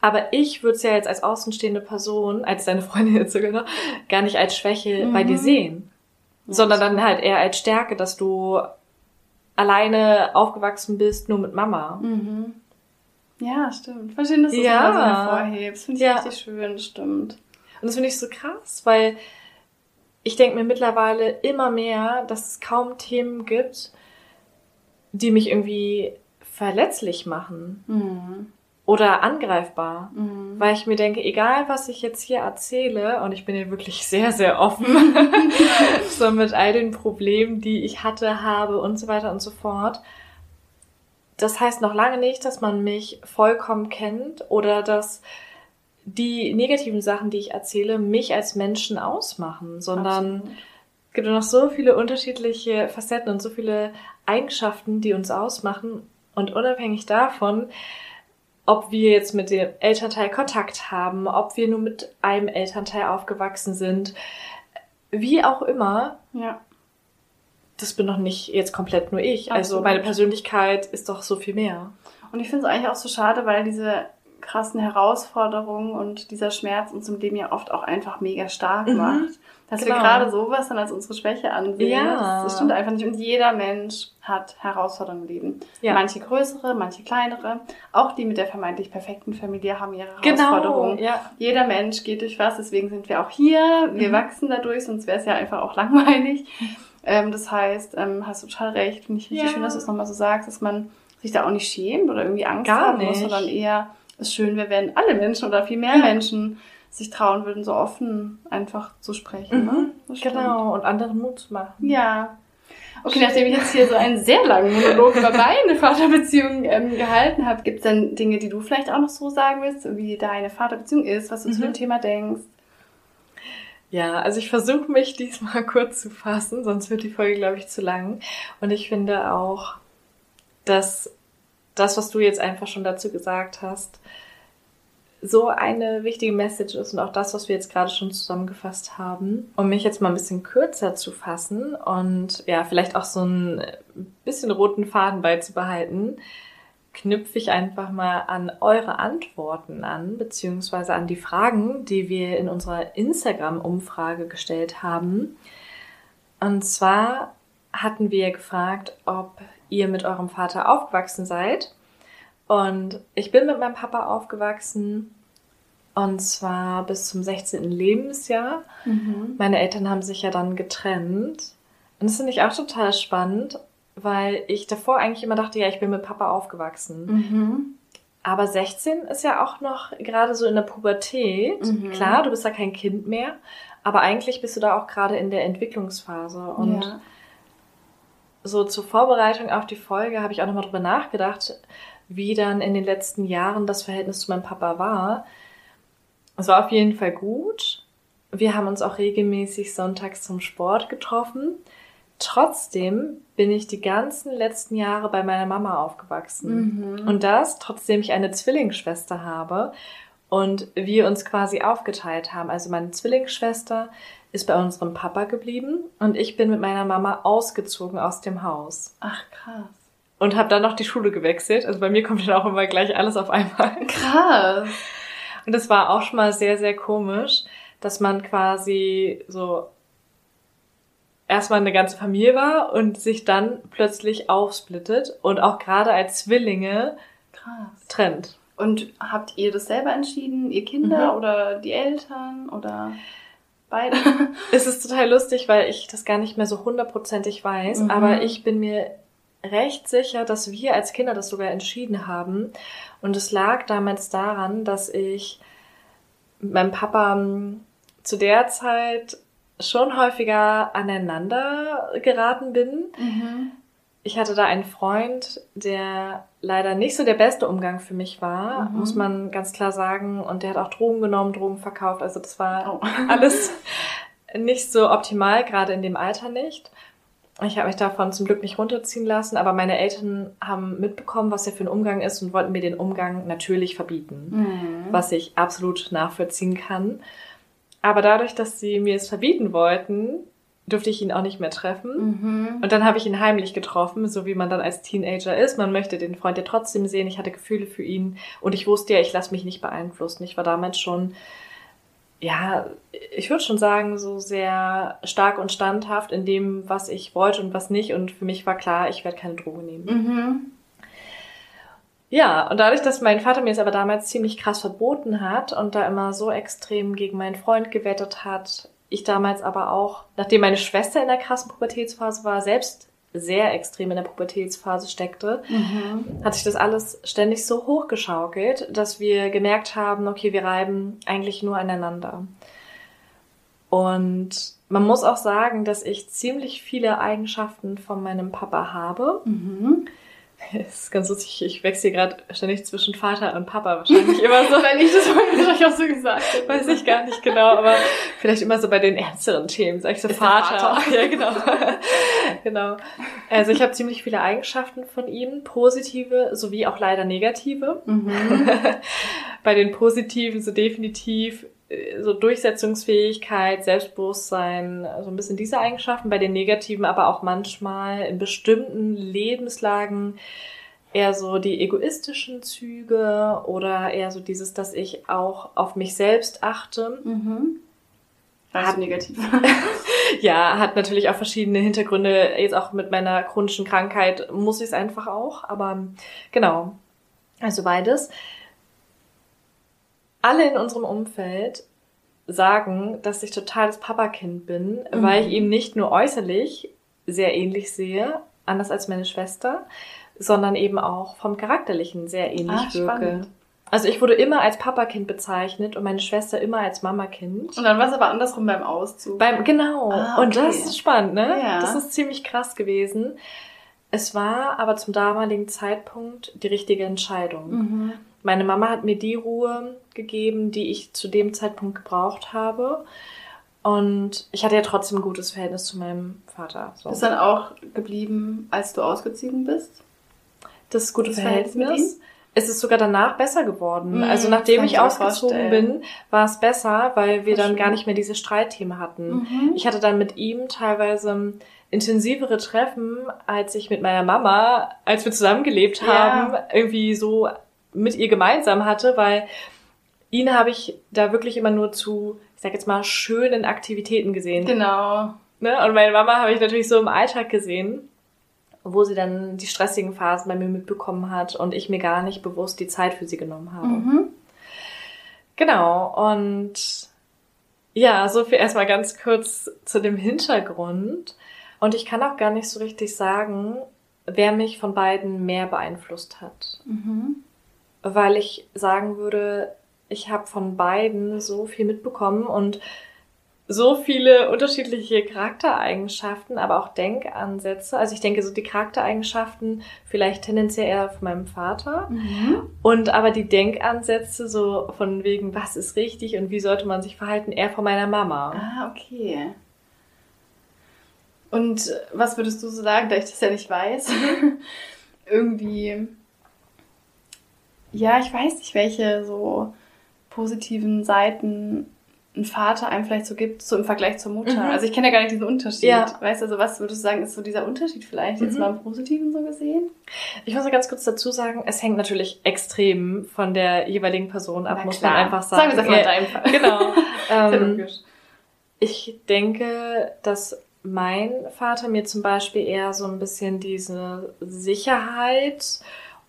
Aber ich würde es ja jetzt als außenstehende Person, als deine Freundin jetzt sogar noch, gar nicht als Schwäche Mhm. bei dir sehen. Ja, sondern dann halt eher als Stärke, dass du alleine aufgewachsen bist, nur mit Mama. Mhm. Ja, stimmt. Voll schön, dass du Ja. das so hervorhebst. Finde ich Ja. richtig schön, stimmt. Und das finde ich so krass, weil ich denke mir mittlerweile immer mehr, dass es kaum Themen gibt, die mich irgendwie verletzlich machen Mhm. Oder angreifbar. Mhm. Weil ich mir denke, egal was ich jetzt hier erzähle, und ich bin hier wirklich sehr, sehr offen, so mit all den Problemen, die ich hatte, habe und so weiter und so fort. Das heißt noch lange nicht, dass man mich vollkommen kennt oder dass die negativen Sachen, die ich erzähle, mich als Menschen ausmachen, sondern Absolut. es gibt ja noch so viele unterschiedliche Facetten und so viele Eigenschaften, die uns ausmachen. Und unabhängig davon, ob wir jetzt mit dem Elternteil Kontakt haben, ob wir nur mit einem Elternteil aufgewachsen sind, wie auch immer, Ja. das bin doch nicht jetzt komplett nur ich. Also Absolut. meine Persönlichkeit ist doch so viel mehr. Und ich finde es eigentlich auch so schade, weil diese krassen Herausforderungen und dieser Schmerz uns im Leben ja oft auch einfach mega stark Mhm. macht. Dass wir Genau. gerade sowas dann als unsere Schwäche ansehen. Ja. Das, das stimmt einfach nicht. Und jeder Mensch hat Herausforderungen im Leben. Ja. Manche größere, manche kleinere. Auch die mit der vermeintlich perfekten Familie haben ihre Herausforderungen. Genau. Ja. Jeder Mensch geht durch was, deswegen sind wir auch hier. Wir Mhm. wachsen dadurch, sonst wäre es ja einfach auch langweilig. Ähm, das heißt, ähm, hast du total recht. Finde ich richtig schön, dass du es nochmal so sagst, dass man sich da auch nicht schämt oder irgendwie Angst Gar haben muss, nicht. sondern eher es schön wäre, wenn alle Menschen oder viel mehr Ja. Menschen sich trauen würden, so offen einfach zu sprechen. Ne? Mhm. Stimmt. Genau. Und anderen Mut zu machen. Ja. Okay, nachdem ich jetzt hier so einen sehr langen Monolog über meine Vaterbeziehung ähm, gehalten habe, gibt es dann Dinge, die du vielleicht auch noch so sagen willst, wie deine Vaterbeziehung ist, was du zu Mhm. dem Thema denkst? Ja, also ich versuche mich diesmal kurz zu fassen, sonst wird die Folge, glaube ich, zu lang. Und ich finde auch, dass das, was du jetzt einfach schon dazu gesagt hast, so eine wichtige Message ist und auch das, was wir jetzt gerade schon zusammengefasst haben, um mich jetzt mal ein bisschen kürzer zu fassen und ja, vielleicht auch so ein bisschen roten Faden beizubehalten, knüpfe ich einfach mal an eure Antworten an, beziehungsweise an die Fragen, die wir in unserer Instagram-Umfrage gestellt haben. Und zwar hatten wir gefragt, ob ihr mit eurem Vater aufgewachsen seid. Und ich bin mit meinem Papa aufgewachsen. Und zwar bis zum 16. Lebensjahr. Meine Eltern haben sich ja dann getrennt. Und das finde ich auch total spannend, weil ich davor eigentlich immer dachte, ja, ich bin mit Papa aufgewachsen. Mhm. Aber 16 ist ja auch noch gerade so in der Pubertät. Mhm. Klar, du bist ja kein Kind mehr, aber eigentlich bist du da auch gerade in der Entwicklungsphase. Und ja. So zur Vorbereitung auf die Folge habe ich auch nochmal drüber nachgedacht, wie dann in den letzten Jahren das Verhältnis zu meinem Papa war. Es war auf jeden Fall gut. Wir haben uns auch regelmäßig sonntags zum Sport getroffen. Trotzdem bin ich die ganzen letzten Jahre bei meiner Mama aufgewachsen. Mhm. Und das, trotzdem ich eine Zwillingsschwester habe und wir uns quasi aufgeteilt haben. Also meine Zwillingsschwester ist bei unserem Papa geblieben und ich bin mit meiner Mama ausgezogen aus dem Haus Ach, krass. und habe dann noch die Schule gewechselt. Also bei mir kommt dann auch immer gleich alles auf einmal. Krass. Und das war auch schon mal sehr, sehr komisch, dass man quasi so erstmal eine ganze Familie war und sich dann plötzlich aufsplittet und auch gerade als Zwillinge Krass. trennt. Und habt ihr das selber entschieden? Ihr Kinder Mhm. oder die Eltern oder beide? Es ist total lustig, weil ich das gar nicht mehr so hundertprozentig weiß, Mhm. aber ich bin mir recht sicher, dass wir als Kinder das sogar entschieden haben. Und es lag damals daran, dass ich mit meinem Papa ähm, zu der Zeit schon häufiger aneinander geraten bin. mhm. Ich hatte da einen Freund, der leider nicht so der beste Umgang für mich war, mhm. muss man ganz klar sagen. Und der hat auch Drogen genommen, Drogen verkauft. Also das war oh. alles nicht so optimal, gerade in dem Alter nicht. Ich habe mich davon zum Glück nicht runterziehen lassen, aber meine Eltern haben mitbekommen, was er für ein Umgang ist und wollten mir den Umgang natürlich verbieten, mhm. was ich absolut nachvollziehen kann. Aber dadurch, dass sie mir es verbieten wollten, durfte ich ihn auch nicht mehr treffen. Mhm. Und dann habe ich ihn heimlich getroffen, so wie man dann als Teenager ist. Man möchte den Freund ja trotzdem sehen. Ich hatte Gefühle für ihn und ich wusste ja, ich lasse mich nicht beeinflussen. Ich war damals schon ja, ich würde schon sagen, so sehr stark und standhaft in dem, was ich wollte und was nicht. Und für mich war klar, ich werde keine Droge nehmen. Mhm. Ja, und dadurch, dass mein Vater mir es aber damals ziemlich krass verboten hat und da immer so extrem gegen meinen Freund gewettet hat, ich damals aber auch, nachdem meine Schwester in der krassen Pubertätsphase war, selbst sehr extrem in der Pubertätsphase steckte, mhm. hat sich das alles ständig so hochgeschaukelt, dass wir gemerkt haben, okay, wir reiben eigentlich nur aneinander. Und man muss auch sagen, dass ich ziemlich viele Eigenschaften von meinem Papa habe. Mhm. Es ist ganz lustig, ich wechsle gerade ständig zwischen Vater und Papa wahrscheinlich immer so. Wenn ich das wahrscheinlich auch so gesagt habe. Weiß ich gar nicht genau, aber vielleicht immer so bei den ernsteren Themen, sag ich so Vater. Vater. Ja, genau. genau. Also ich habe ziemlich viele Eigenschaften von ihm, positive sowie auch leider negative. Mhm. bei den positiven so definitiv so Durchsetzungsfähigkeit, Selbstbewusstsein, so ein bisschen diese Eigenschaften, bei den negativen aber auch manchmal in bestimmten Lebenslagen eher so die egoistischen Züge oder eher so dieses, dass ich auch auf mich selbst achte. Mhm. Hat negativ. ja, hat natürlich auch verschiedene Hintergründe. Jetzt auch mit meiner chronischen Krankheit muss ich es einfach auch. Aber genau. Also beides alle in unserem Umfeld sagen, dass ich total das Papakind bin, mhm. weil ich ihm nicht nur äußerlich sehr ähnlich sehe, anders als meine Schwester, sondern eben auch vom Charakterlichen sehr ähnlich ah, wirke. Spannend. Also ich wurde immer als Papakind bezeichnet und meine Schwester immer als Mamakind. Und dann war es aber andersrum beim Auszug. Beim, genau. Ah, okay. Und das ist spannend, ne? Ja. Das ist ziemlich krass gewesen. Es war aber zum damaligen Zeitpunkt die richtige Entscheidung. Mhm. Meine Mama hat mir die Ruhe gegeben, die ich zu dem Zeitpunkt gebraucht habe. Und ich hatte ja trotzdem ein gutes Verhältnis zu meinem Vater. So. Ist dann auch geblieben, als du ausgezogen bist? Das gute das Verhältnis, Verhältnis mit ihm? Es ist sogar danach besser geworden. Mm, also nachdem ich, ausgezogen bin, war es besser, weil wir dann gar nicht mehr diese Streitthemen hatten. Mhm. Ich hatte dann mit ihm teilweise intensivere Treffen, als ich mit meiner Mama, als wir zusammengelebt haben, ja. irgendwie so mit ihr gemeinsam hatte, weil ihn habe ich da wirklich immer nur zu, ich sag jetzt mal, schönen Aktivitäten gesehen. Genau. Ne? Und meine Mama habe ich natürlich so im Alltag gesehen, wo sie dann die stressigen Phasen bei mir mitbekommen hat und ich mir gar nicht bewusst die Zeit für sie genommen habe. Mhm. Genau, und ja, so viel erstmal ganz kurz zu dem Hintergrund. Und ich kann auch gar nicht so richtig sagen, wer mich von beiden mehr beeinflusst hat. Mhm weil ich sagen würde, ich habe von beiden so viel mitbekommen und so viele unterschiedliche Charaktereigenschaften, aber auch Denkansätze. Also ich denke, so die Charaktereigenschaften vielleicht tendenziell eher von meinem Vater. Mhm. Und aber die Denkansätze so von wegen, was ist richtig und wie sollte man sich verhalten, eher von meiner Mama. Ah, okay. Und was würdest du so sagen, da ich das ja nicht weiß? Irgendwie ja, ich weiß nicht, welche so positiven Seiten ein Vater einem vielleicht so gibt, so im Vergleich zur Mutter. Mhm. Also ich kenne ja gar nicht diesen Unterschied. Ja. Weißt du, also was würdest du sagen, ist so dieser Unterschied vielleicht mhm. jetzt mal im Positiven so gesehen? Ich muss mal ganz kurz dazu sagen, es hängt natürlich extrem von der jeweiligen Person ab, muss man einfach sagen. Sagen wir es einfach mal deinem Fall. Genau. ähm, ich denke, dass mein Vater mir zum Beispiel eher so ein bisschen diese Sicherheit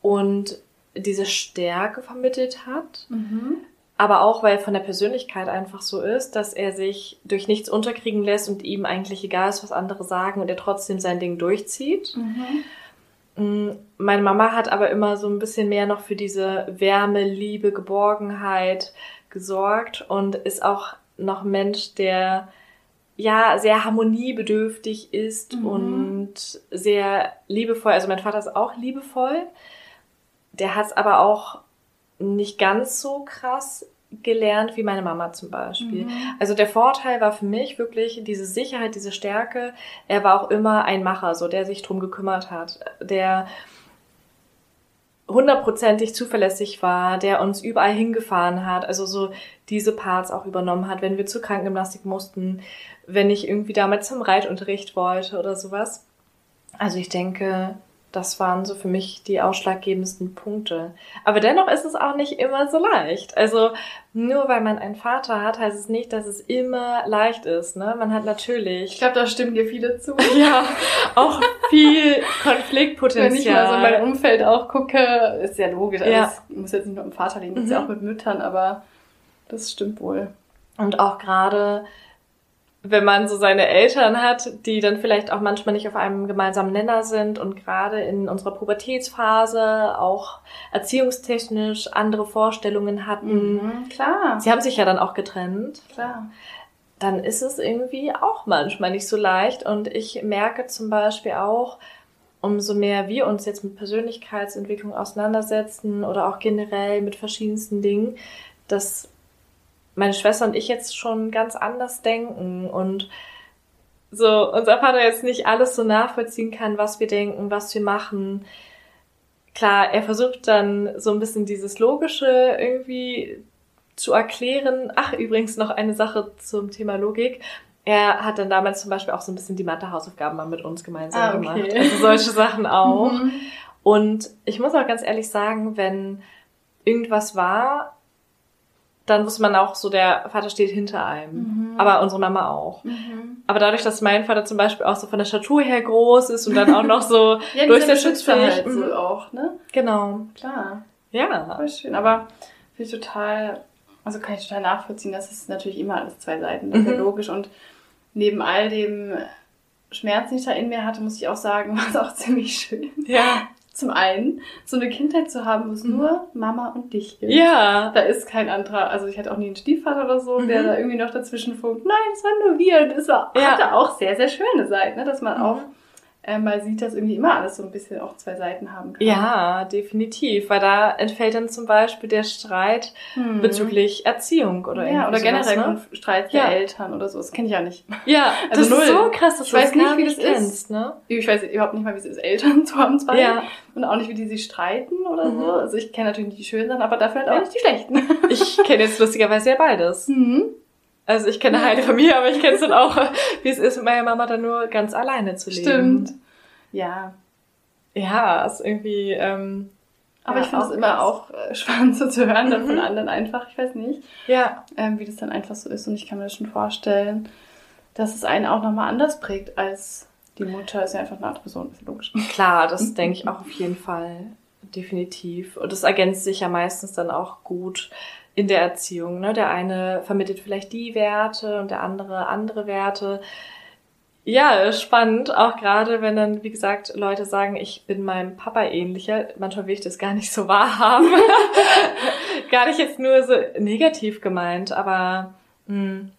und diese Stärke vermittelt hat. Mhm. Aber auch, weil von der Persönlichkeit einfach so ist, dass er sich durch nichts unterkriegen lässt und ihm eigentlich egal ist, was andere sagen und er trotzdem sein Ding durchzieht. Mhm. Mm, meine Mama hat aber immer so ein bisschen mehr noch für diese Wärme, Liebe, Geborgenheit gesorgt und ist auch noch ein Mensch, der ja sehr harmoniebedürftig ist mhm. und sehr liebevoll. Also mein Vater ist auch liebevoll. Der hat es aber auch nicht ganz so krass gelernt wie meine Mama zum Beispiel. Mhm. Also der Vorteil war für mich wirklich diese Sicherheit, diese Stärke. Er war auch immer ein Macher, so der sich drum gekümmert hat, der hundertprozentig zuverlässig war, der uns überall hingefahren hat, also so diese Parts auch übernommen hat, wenn wir zur Krankengymnastik mussten, wenn ich irgendwie damals zum Reitunterricht wollte oder sowas. Also ich denke, das waren so für mich die ausschlaggebendsten Punkte. Aber dennoch ist es auch nicht immer so leicht. Also nur weil man einen Vater hat, heißt es nicht, dass es immer leicht ist. Ne? Man hat natürlich. Ich glaube, da stimmen dir viele zu. ja, auch viel Konfliktpotenzial. Wenn ich mal so in mein Umfeld auch gucke, ist ja logisch. Also ja. es muss jetzt nicht nur im Vater liegen, das mhm. ist ja auch mit Müttern, aber das stimmt wohl. Und auch gerade wenn man so seine Eltern hat, die dann vielleicht auch manchmal nicht auf einem gemeinsamen Nenner sind und gerade in unserer Pubertätsphase auch erziehungstechnisch andere Vorstellungen hatten. Mhm, klar. Sie haben sich ja dann auch getrennt. Klar. Dann ist es irgendwie auch manchmal nicht so leicht und ich merke zum Beispiel auch, umso mehr wir uns jetzt mit Persönlichkeitsentwicklung auseinandersetzen oder auch generell mit verschiedensten Dingen, dass meine Schwester und ich jetzt schon ganz anders denken und so unser Vater jetzt nicht alles so nachvollziehen kann, was wir denken, was wir machen. Klar, er versucht dann so ein bisschen dieses Logische irgendwie zu erklären. Ach, übrigens noch eine Sache zum Thema Logik. Er hat dann damals zum Beispiel auch so ein bisschen die Mathe-Hausaufgaben mal mit uns gemeinsam ah, okay. gemacht. Also solche Sachen auch. Mhm. Und ich muss auch ganz ehrlich sagen, wenn irgendwas war, dann wusste man auch so, der Vater steht hinter einem. Mhm. Aber unsere Mama auch. Mhm. Aber dadurch, dass mein Vater zum Beispiel auch so von der Statur her groß ist und dann auch noch so ja, durchsetzungsfähig. Halt so auch, ne? Genau. Klar. Ja. Voll schön. Aber finde ich total, also kann ich total nachvollziehen, dass es natürlich immer alles zwei Seiten. Das ist ja mhm. logisch. Und neben all dem Schmerz, den ich da in mir hatte, muss ich auch sagen, war es auch ziemlich schön. Ja zum einen so eine Kindheit zu haben, wo es mhm. nur Mama und dich gibt. Ja. Da ist kein anderer, also ich hatte auch nie einen Stiefvater oder so, mhm. der da irgendwie noch dazwischen funkt. Nein, es war nur wir. Und es war, ja. hatte auch sehr, sehr schöne Seiten, ne? dass man mhm. auch äh, mal sieht, dass irgendwie immer alles so ein bisschen auch zwei Seiten haben kann. Ja, definitiv, weil da entfällt dann zum Beispiel der Streit hm. bezüglich Erziehung oder Ja, oder generell ne? Streit der ja. Eltern oder so. Das kenne ich ja nicht. Ja, also das null. ist so krass, dass ich du weiß nicht, wie das kennst, ist. Ne? Ich weiß überhaupt nicht mal, wie es ist, Eltern zu haben zwei. Ja. Und auch nicht, wie die sich streiten oder mhm. so. Also ich kenne natürlich nicht die schönen aber dafür halt auch ja. nicht die schlechten. Ich kenne jetzt lustigerweise ja beides. Mhm. Also ich kenne eine Familie, aber ich kenne es dann auch, wie es ist, mit meiner Mama dann nur ganz alleine zu leben. Stimmt. Ja. Ja, ist irgendwie. Ähm, aber ja, ich finde es immer auch äh, spannend so zu hören dann mhm. von anderen einfach, ich weiß nicht, ja. ähm, wie das dann einfach so ist. Und ich kann mir das schon vorstellen, dass es einen auch nochmal anders prägt als die Mutter ist ja einfach eine andere Person, ist logisch. Klar, das denke ich auch auf jeden Fall. Definitiv. Und das ergänzt sich ja meistens dann auch gut in der Erziehung. Ne? Der eine vermittelt vielleicht die Werte und der andere andere Werte. Ja, spannend. Auch gerade, wenn dann, wie gesagt, Leute sagen, ich bin meinem Papa ähnlicher. Manchmal will ich das gar nicht so wahrhaben. gar nicht jetzt nur so negativ gemeint, aber mh, hm,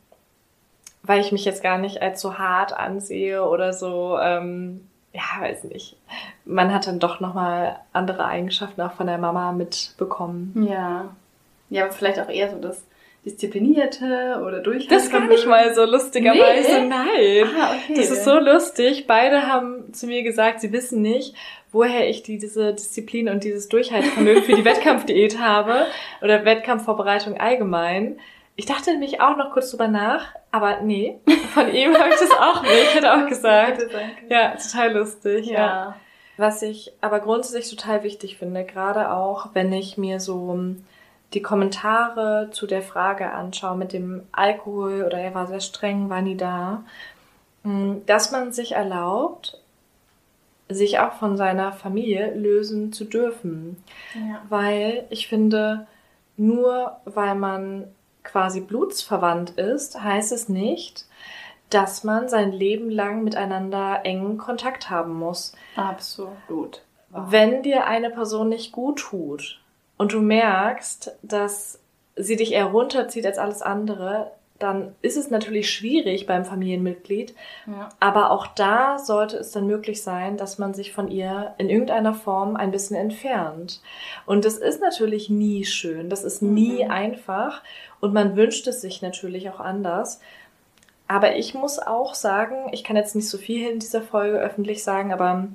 weil ich mich jetzt gar nicht als so hart ansehe oder so, ähm, ja, weiß nicht. Man hat dann doch nochmal andere Eigenschaften auch von der Mama mitbekommen. Ja. Ja, aber vielleicht auch eher so das Disziplinierte oder durch. Das gar nicht mal so lustigerweise. Nee. Nein. Ah, okay. Das ist so lustig. Beide haben zu mir gesagt, sie wissen nicht, woher ich die, diese Disziplin und dieses Durchhaltevermögen für die Wettkampfdiät habe oder Wettkampfvorbereitung allgemein. Ich dachte nämlich auch noch kurz drüber nach, aber nee, von ihm habe ich das auch nicht. Ich hätte auch gesagt. Ja, total lustig. Ja. ja. Was ich aber grundsätzlich total wichtig finde, gerade auch, wenn ich mir so die Kommentare zu der Frage anschaue mit dem Alkohol oder er war sehr streng, war nie da, hm, dass man sich erlaubt, sich auch von seiner Familie lösen zu dürfen. Ja. Weil ich finde, nur weil man quasi blutsverwandt ist, heißt es nicht, dass man sein Leben lang miteinander engen Kontakt haben muss. Absolut. Wenn dir eine Person nicht gut tut, und du merkst, dass sie dich eher runterzieht als alles andere, dann ist es natürlich schwierig beim Familienmitglied. Ja. Aber auch da sollte es dann möglich sein, dass man sich von ihr in irgendeiner Form ein bisschen entfernt. Und das ist natürlich nie schön, das ist nie Mhm. einfach und man wünscht es sich natürlich auch anders. Aber ich muss auch sagen, ich kann jetzt nicht so viel in dieser Folge öffentlich sagen, aber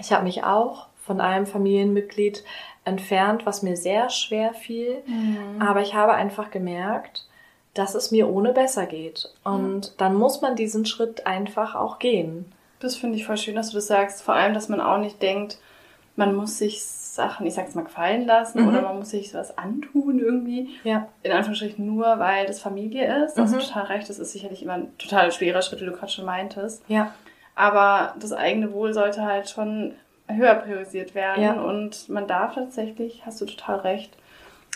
ich habe mich auch von einem Familienmitglied entfernt, was mir sehr schwer fiel. Mhm. Aber ich habe einfach gemerkt, dass es mir ohne besser geht. Und dann muss man diesen Schritt einfach auch gehen. Das finde ich voll schön, dass du das sagst. Vor allem, dass man auch nicht denkt, man muss sich Sachen, ich sag's mal, gefallen lassen Mhm. oder man muss sich was antun irgendwie. Ja. In Anführungsstrichen nur, weil das Familie ist. Da hast du Mhm. total recht. Das ist sicherlich immer ein total schwerer Schritt, wie du gerade schon meintest. Ja. Aber das eigene Wohl sollte halt schon höher priorisiert werden. Ja. Und man darf tatsächlich, hast du total recht,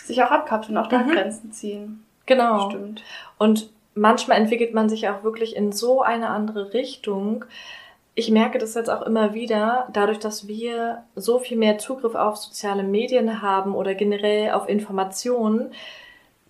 sich auch abkapseln, auch da Mhm. Grenzen ziehen. Genau. Stimmt. Und manchmal entwickelt man sich auch wirklich in so eine andere Richtung. Ich merke das jetzt auch immer wieder, dadurch, dass wir so viel mehr Zugriff auf soziale Medien haben oder generell auf Informationen,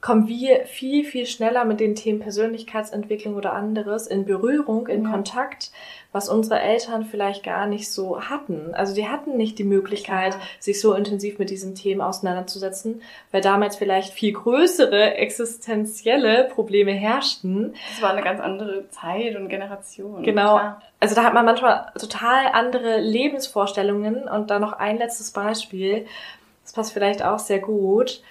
kommen wir viel, viel schneller mit den Themen Persönlichkeitsentwicklung oder anderes in Berührung, in Ja. Kontakt, was unsere Eltern vielleicht gar nicht so hatten. Also die hatten nicht die Möglichkeit, Klar. sich so intensiv mit diesen Themen auseinanderzusetzen, weil damals vielleicht viel größere existenzielle Probleme herrschten. Das war eine ganz andere Zeit und Generation. Genau. Klar. Also da hat man manchmal total andere Lebensvorstellungen und dann noch ein letztes Beispiel. Das passt vielleicht auch sehr gut.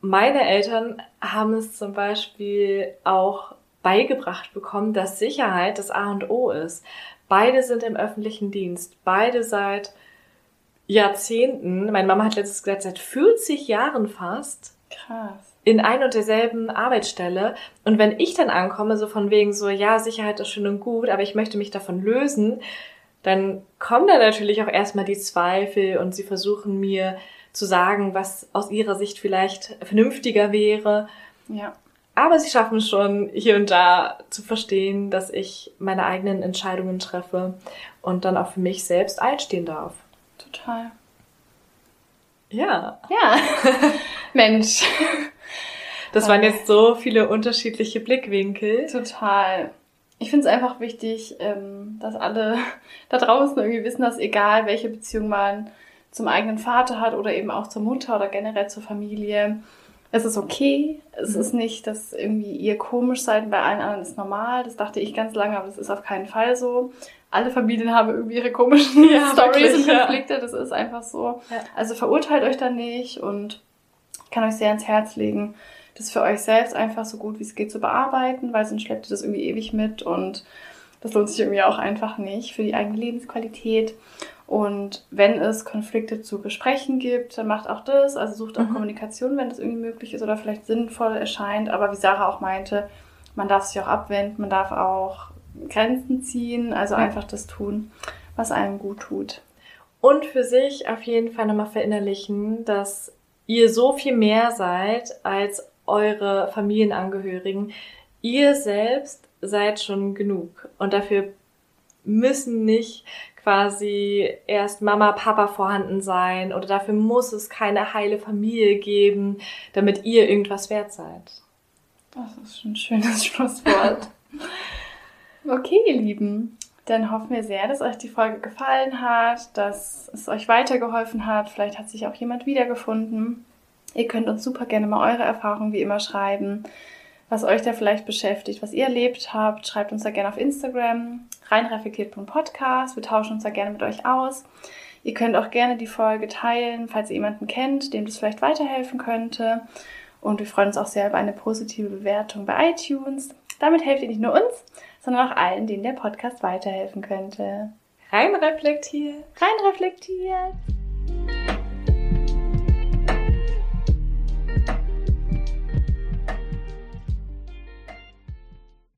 Meine Eltern haben es zum Beispiel auch beigebracht bekommen, dass Sicherheit das A und O ist. Beide sind im öffentlichen Dienst. Beide seit Jahrzehnten. Meine Mama hat letztens gesagt, seit 40 Jahren fast Krass. in ein und derselben Arbeitsstelle. Und wenn ich dann ankomme, so von wegen so, ja, Sicherheit ist schön und gut, aber ich möchte mich davon lösen, dann kommen da natürlich auch erstmal die Zweifel und sie versuchen mir zu sagen, was aus ihrer Sicht vielleicht vernünftiger wäre. Ja. Aber sie schaffen schon hier und da zu verstehen, dass ich meine eigenen Entscheidungen treffe und dann auch für mich selbst einstehen darf. Total. Ja, Ja. Mensch. das waren jetzt so viele unterschiedliche Blickwinkel. Total. Ich finde es einfach wichtig, ähm, dass alle da draußen irgendwie wissen, dass egal welche Beziehung man zum eigenen Vater hat oder eben auch zur Mutter oder generell zur Familie, es ist okay. Es Mhm. ist nicht, dass irgendwie ihr komisch seid bei allen anderen ist normal. Das dachte ich ganz lange, aber das ist auf keinen Fall so. Alle Familien haben irgendwie ihre komischen Ja, Stories und ja. Konflikte. Das ist einfach so. Ja. Also verurteilt euch da nicht und ich kann euch sehr ans Herz legen, das für euch selbst einfach so gut wie es geht zu bearbeiten, weil sonst schleppt ihr das irgendwie ewig mit und das lohnt sich irgendwie auch einfach nicht für die eigene Lebensqualität. Und wenn es Konflikte zu besprechen gibt, dann macht auch das. Also sucht auch Mhm. Kommunikation, wenn das irgendwie möglich ist oder vielleicht sinnvoll erscheint. Aber wie Sarah auch meinte, man darf sich auch abwenden, man darf auch Grenzen ziehen, also Ja. einfach das tun, was einem gut tut. Und für sich auf jeden Fall nochmal verinnerlichen, dass ihr so viel mehr seid als eure Familienangehörigen. Ihr selbst seid schon genug. Und dafür müssen nicht quasi erst Mama, Papa vorhanden sein oder dafür muss es keine heile Familie geben, damit ihr irgendwas wert seid. Das ist schon ein schönes Schlusswort. Okay, ihr Lieben, dann hoffen wir sehr, dass euch die Folge gefallen hat, dass es euch weitergeholfen hat. Vielleicht hat sich auch jemand wiedergefunden. Ihr könnt uns super gerne mal eure Erfahrungen wie immer schreiben, was euch da vielleicht beschäftigt, was ihr erlebt habt. Schreibt uns da gerne auf Instagram, reinreflektiert.podcast. Wir tauschen uns da gerne mit euch aus. Ihr könnt auch gerne die Folge teilen, falls ihr jemanden kennt, dem das vielleicht weiterhelfen könnte. Und wir freuen uns auch sehr über eine positive Bewertung bei iTunes. Damit helft ihr nicht nur uns, sondern auch allen, denen der Podcast weiterhelfen könnte. Rein reflektiert. Rein reflektiert!